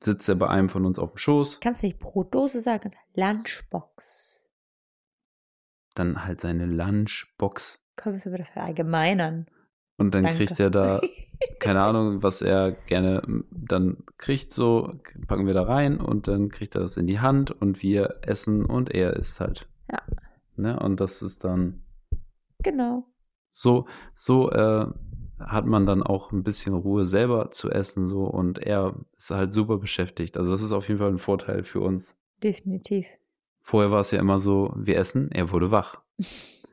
Speaker 3: sitzt er bei einem von uns auf dem Schoß,
Speaker 2: Kannst nicht Brotdose sagen, Lunchbox.
Speaker 3: dann halt seine Lunchbox
Speaker 2: Was wir da verallgemeinern.
Speaker 3: und dann
Speaker 2: Danke.
Speaker 3: kriegt er da keine Ahnung, was er gerne m, dann kriegt, so packen wir da rein und dann kriegt er das in die Hand und wir essen und er isst halt.
Speaker 2: Ja.
Speaker 3: Ne? Und das ist dann
Speaker 2: genau.
Speaker 3: so, so äh, hat man dann auch ein bisschen Ruhe selber zu essen so und er ist halt super beschäftigt. Also das ist auf jeden Fall ein Vorteil für uns.
Speaker 2: Definitiv.
Speaker 3: Vorher war es ja immer so, wir essen, er wurde wach.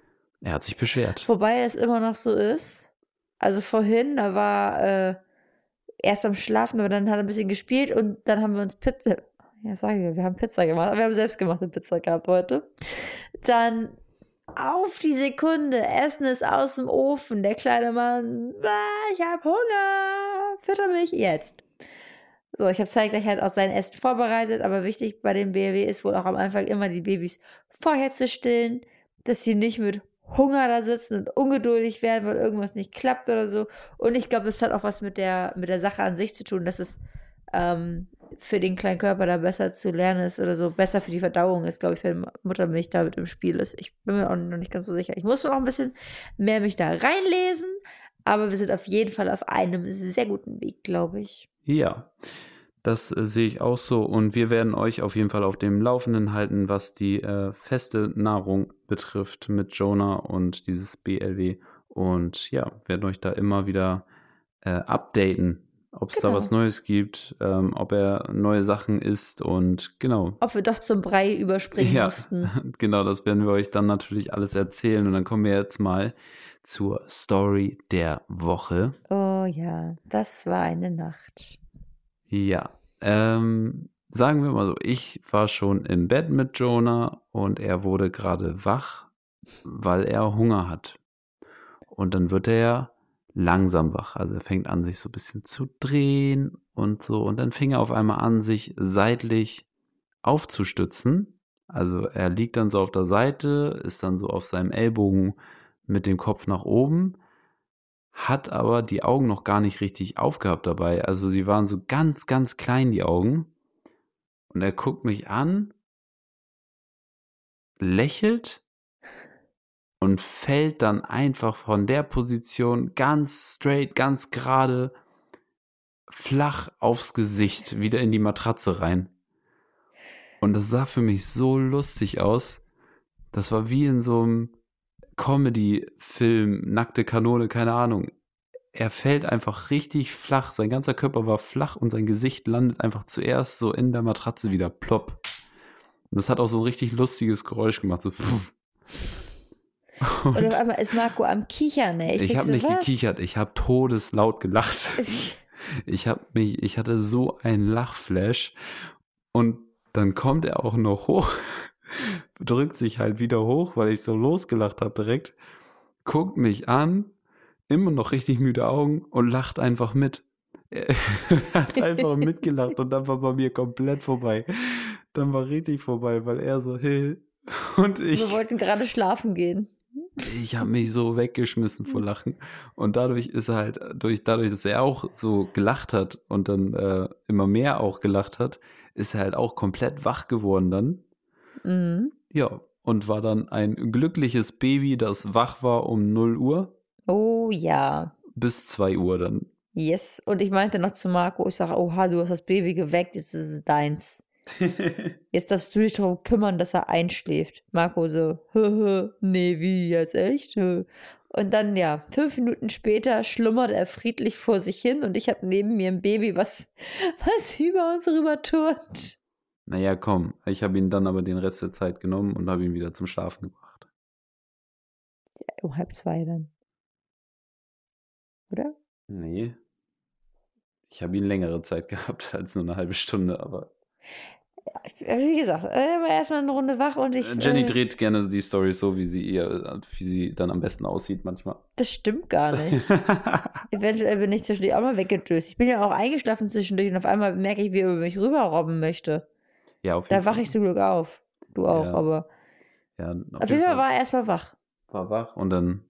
Speaker 3: Er hat sich beschwert.
Speaker 2: Wobei es immer noch so ist. Also vorhin, da war äh, erst am Schlafen, aber dann hat er ein bisschen gespielt und dann haben wir uns Pizza. Ja, sage ich, wir haben Pizza gemacht. Wir haben selbstgemachte Pizza gehabt heute. Dann auf die Sekunde, Essen ist aus dem Ofen. Der kleine Mann, ah, ich habe Hunger, fütter mich jetzt. So, ich habe zeitgleich halt auch sein Essen vorbereitet, aber wichtig bei dem BRW ist wohl auch am Anfang immer die Babys vorher zu stillen, dass sie nicht mit Hunger da sitzen und ungeduldig werden, weil irgendwas nicht klappt oder so. Und ich glaube, das hat auch was mit der, mit der Sache an sich zu tun, dass es ähm, für den kleinen Körper da besser zu lernen ist oder so, besser für die Verdauung ist, glaube ich, wenn Muttermilch da mit im Spiel ist. Ich bin mir auch noch nicht ganz so sicher. Ich muss noch ein bisschen mehr mich da reinlesen, aber wir sind auf jeden Fall auf einem sehr guten Weg, glaube ich.
Speaker 3: Ja, das äh, sehe ich auch so. Und wir werden euch auf jeden Fall auf dem Laufenden halten, was die äh, feste Nahrung betrifft mit Jonah und dieses BLW. Und ja, werden euch da immer wieder äh, updaten, ob es da
Speaker 2: Genau.
Speaker 3: was Neues gibt, ähm, ob er neue Sachen isst und genau.
Speaker 2: Ob wir doch zum Brei überspringen
Speaker 3: Ja,
Speaker 2: mussten.
Speaker 3: genau, das werden wir euch dann natürlich alles erzählen. Und dann kommen wir jetzt mal zur Story der Woche.
Speaker 2: Oh ja, das war eine Nacht.
Speaker 3: Ja, ähm, sagen wir mal so, ich war schon im Bett mit Jonah und er wurde gerade wach, weil er Hunger hat. Und dann wird er langsam wach. Also er fängt an, sich so ein bisschen zu drehen und so. Und dann fing er auf einmal an, sich seitlich aufzustützen. Also er liegt dann so auf der Seite, ist dann so auf seinem Ellbogen mit dem Kopf nach oben, hat aber die Augen noch gar nicht richtig aufgehabt dabei. Also sie waren so ganz, ganz klein, die Augen. Und er guckt mich an, lächelt und fällt dann einfach von der Position ganz straight, ganz gerade, flach aufs Gesicht, wieder in die Matratze rein. Und das sah für mich so lustig aus. Das war wie in so einem Comedy-Film, nackte Kanone, keine Ahnung. Er fällt einfach richtig flach. Sein ganzer Körper war flach und sein Gesicht landet einfach zuerst so in der Matratze wieder plopp. Und das hat auch so ein richtig lustiges Geräusch gemacht. So.
Speaker 2: Und
Speaker 3: Und
Speaker 2: auf einmal ist Marco am Kichern, ey.
Speaker 3: ich
Speaker 2: denk
Speaker 3: habe
Speaker 2: so,
Speaker 3: nicht
Speaker 2: was?
Speaker 3: gekichert, ich habe todeslaut gelacht. Ich habe mich, ich hatte so einen Lachflash und dann kommt er auch noch hoch, drückt sich halt wieder hoch, weil ich so losgelacht habe direkt, guckt mich an, immer noch richtig müde Augen und lacht einfach mit. Er hat einfach mitgelacht und dann war bei mir komplett vorbei. Dann war richtig vorbei, weil er so, hey. Und ich,
Speaker 2: Wir wollten gerade schlafen gehen.
Speaker 3: ich habe mich so weggeschmissen vor Lachen. Und dadurch ist er halt, durch, dadurch, dass er auch so gelacht hat und dann äh, immer mehr auch gelacht hat, ist er halt auch komplett wach geworden dann.
Speaker 2: Mhm.
Speaker 3: Ja, und war dann ein glückliches Baby, das wach war um 0 Uhr
Speaker 2: Oh ja.
Speaker 3: bis 2 Uhr dann.
Speaker 2: Yes. Und ich meinte noch zu Marco, ich sage, oha, du hast das Baby geweckt, jetzt ist es deins. Jetzt darfst du dich darum kümmern, dass er einschläft. Marco so, nee, wie jetzt echt? Hö. Und dann, ja, fünf Minuten später schlummert er friedlich vor sich hin und ich habe neben mir ein Baby, was, was über uns rüber turnt.
Speaker 3: Naja, komm. Ich habe ihn dann aber den Rest der Zeit genommen und habe ihn wieder zum Schlafen gebracht.
Speaker 2: Ja, um halb zwei dann. Oder?
Speaker 3: Nee. Ich habe ihn längere Zeit gehabt als nur eine halbe Stunde, aber.
Speaker 2: Wie gesagt, er war erstmal eine Runde wach und ich.
Speaker 3: Jenny
Speaker 2: äh,
Speaker 3: dreht gerne die Story so, wie sie ihr, wie sie dann am besten aussieht manchmal.
Speaker 2: Das stimmt gar nicht. Eventuell bin ich zwischendurch auch mal weggedöst. Ich bin ja auch eingeschlafen zwischendurch und auf einmal merke ich, wie er über mich rüberrobben möchte.
Speaker 3: Ja, auf jeden
Speaker 2: Da wache ich zum Glück auf. Du auch,
Speaker 3: Ja.
Speaker 2: aber.
Speaker 3: Ja,
Speaker 2: Auf jeden Fall war er erstmal wach.
Speaker 3: war wach und dann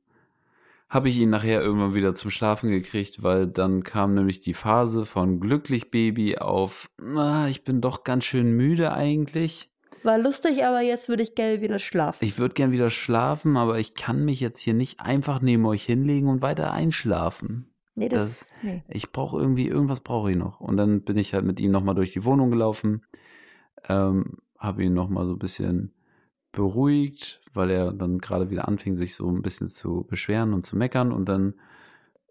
Speaker 3: habe ich ihn nachher irgendwann wieder zum Schlafen gekriegt, weil dann kam nämlich die Phase von glücklich Baby auf, "Ah, ich bin doch ganz schön müde eigentlich.
Speaker 2: War lustig, aber jetzt würde ich gerne wieder schlafen.
Speaker 3: Ich würde gern wieder schlafen, aber ich kann mich jetzt hier nicht einfach neben euch hinlegen und weiter einschlafen.
Speaker 2: nee, das. nee.
Speaker 3: Ich brauche irgendwie, irgendwas brauche ich noch. Und dann bin ich halt mit ihm nochmal durch die Wohnung gelaufen, ähm, habe ihn nochmal so ein bisschen beruhigt, weil er dann gerade wieder anfing, sich so ein bisschen zu beschweren und zu meckern. Und dann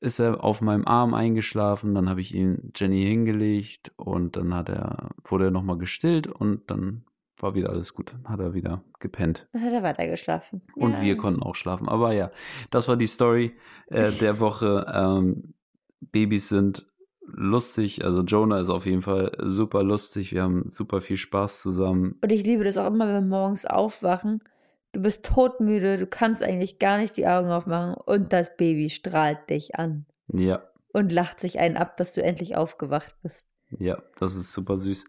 Speaker 3: ist er auf meinem Arm eingeschlafen, dann habe ich ihn Jenny hingelegt und dann hat er, wurde er nochmal gestillt und dann war wieder alles gut. Dann hat er wieder gepennt.
Speaker 2: Dann hat er weitergeschlafen.
Speaker 3: Und
Speaker 2: Ja.
Speaker 3: wir konnten auch schlafen. Aber ja, das war die Story äh, der Woche. Ähm, Babys sind lustig. Also Jonah ist auf jeden Fall super lustig. Wir haben super viel Spaß zusammen.
Speaker 2: Und ich liebe das auch immer, wenn wir morgens aufwachen. Du bist todmüde, du kannst eigentlich gar nicht die Augen aufmachen und das Baby strahlt dich an
Speaker 3: Ja,
Speaker 2: und lacht sich einen ab, dass du endlich aufgewacht bist.
Speaker 3: ja, das ist super süß.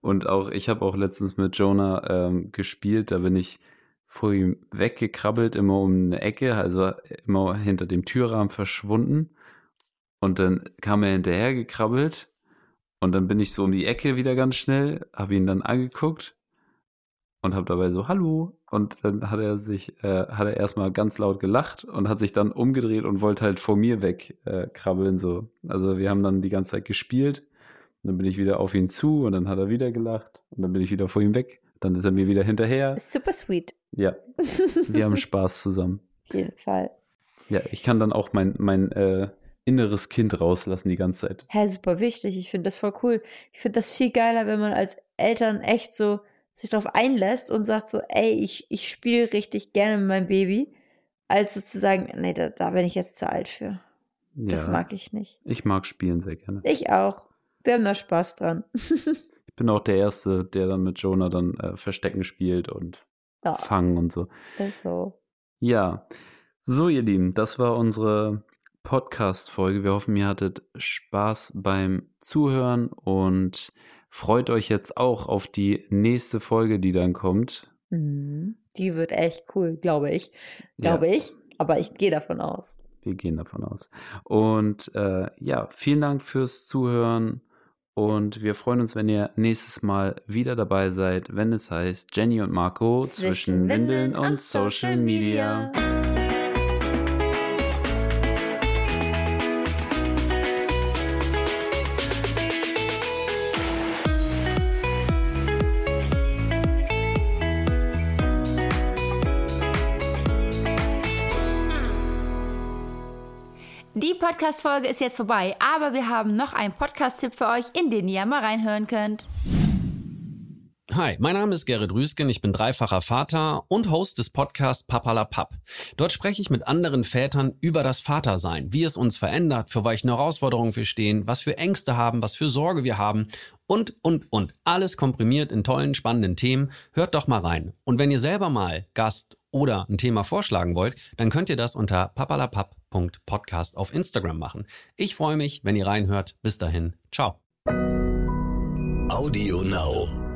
Speaker 3: Und auch, ich habe auch letztens mit Jonah ähm, gespielt. Da bin ich vor ihm weggekrabbelt, immer um eine Ecke, also immer hinter dem Türrahmen verschwunden. Und dann kam er hinterher gekrabbelt und dann bin ich so um die Ecke wieder ganz schnell, habe ihn dann angeguckt und habe dabei so Hallo und dann hat er sich, äh, hat er erstmal ganz laut gelacht und hat sich dann umgedreht und wollte halt vor mir weg äh, krabbeln so. Also wir haben dann die ganze Zeit gespielt und dann bin ich wieder auf ihn zu und dann hat er wieder gelacht und dann bin ich wieder vor ihm weg. Dann ist er mir wieder hinterher.
Speaker 2: Super sweet.
Speaker 3: Ja, wir haben Spaß zusammen.
Speaker 2: Auf jeden Fall.
Speaker 3: Ja, ich kann dann auch mein, mein äh, inneres Kind rauslassen die ganze Zeit.
Speaker 2: Hä, super wichtig. Ich finde das voll cool. Ich finde das viel geiler, wenn man als Eltern echt so sich darauf einlässt und sagt so, ey, ich, ich spiele richtig gerne mit meinem Baby, als sozusagen, nee, da, da bin ich jetzt zu alt für. Das
Speaker 3: ja,
Speaker 2: mag ich nicht.
Speaker 3: ich mag spielen sehr gerne.
Speaker 2: Ich auch. Wir haben da Spaß dran.
Speaker 3: Ich bin auch der Erste, der dann mit Jonah dann äh, Verstecken spielt und
Speaker 2: Ja,
Speaker 3: Fangen und so.
Speaker 2: ist so.
Speaker 3: Ja, so ihr Lieben, das war unsere Podcast-Folge. Wir hoffen, ihr hattet Spaß beim Zuhören und freut euch jetzt auch auf die nächste Folge, die dann kommt.
Speaker 2: Mhm. Die wird echt cool, glaube ich.
Speaker 3: Ja.
Speaker 2: Glaube ich. Aber ich gehe davon aus.
Speaker 3: Wir gehen davon aus. Und äh, ja, vielen Dank fürs Zuhören. Und wir freuen uns, wenn ihr nächstes Mal wieder dabei seid, wenn es heißt Jenny und Marco zwischen, Windeln und Social Media.
Speaker 2: Die Podcast-Folge ist jetzt vorbei, aber wir haben noch einen Podcast-Tipp für euch, in den ihr mal reinhören könnt.
Speaker 1: Hi, mein Name ist Gerrit Rüsken, ich bin dreifacher Vater und Host des Podcasts Papalapap. Dort spreche ich mit anderen Vätern über das Vatersein, wie es uns verändert, für welche Herausforderungen wir stehen, was für Ängste haben, was für Sorge wir haben und, und, und. Alles komprimiert in tollen, spannenden Themen. Hört doch mal rein. Und wenn ihr selber mal Gast oder ein Thema vorschlagen wollt, dann könnt ihr das unter papalapap.podcast auf Instagram machen. Ich freue mich, wenn ihr reinhört. Bis dahin. Ciao.
Speaker 4: Audio Now.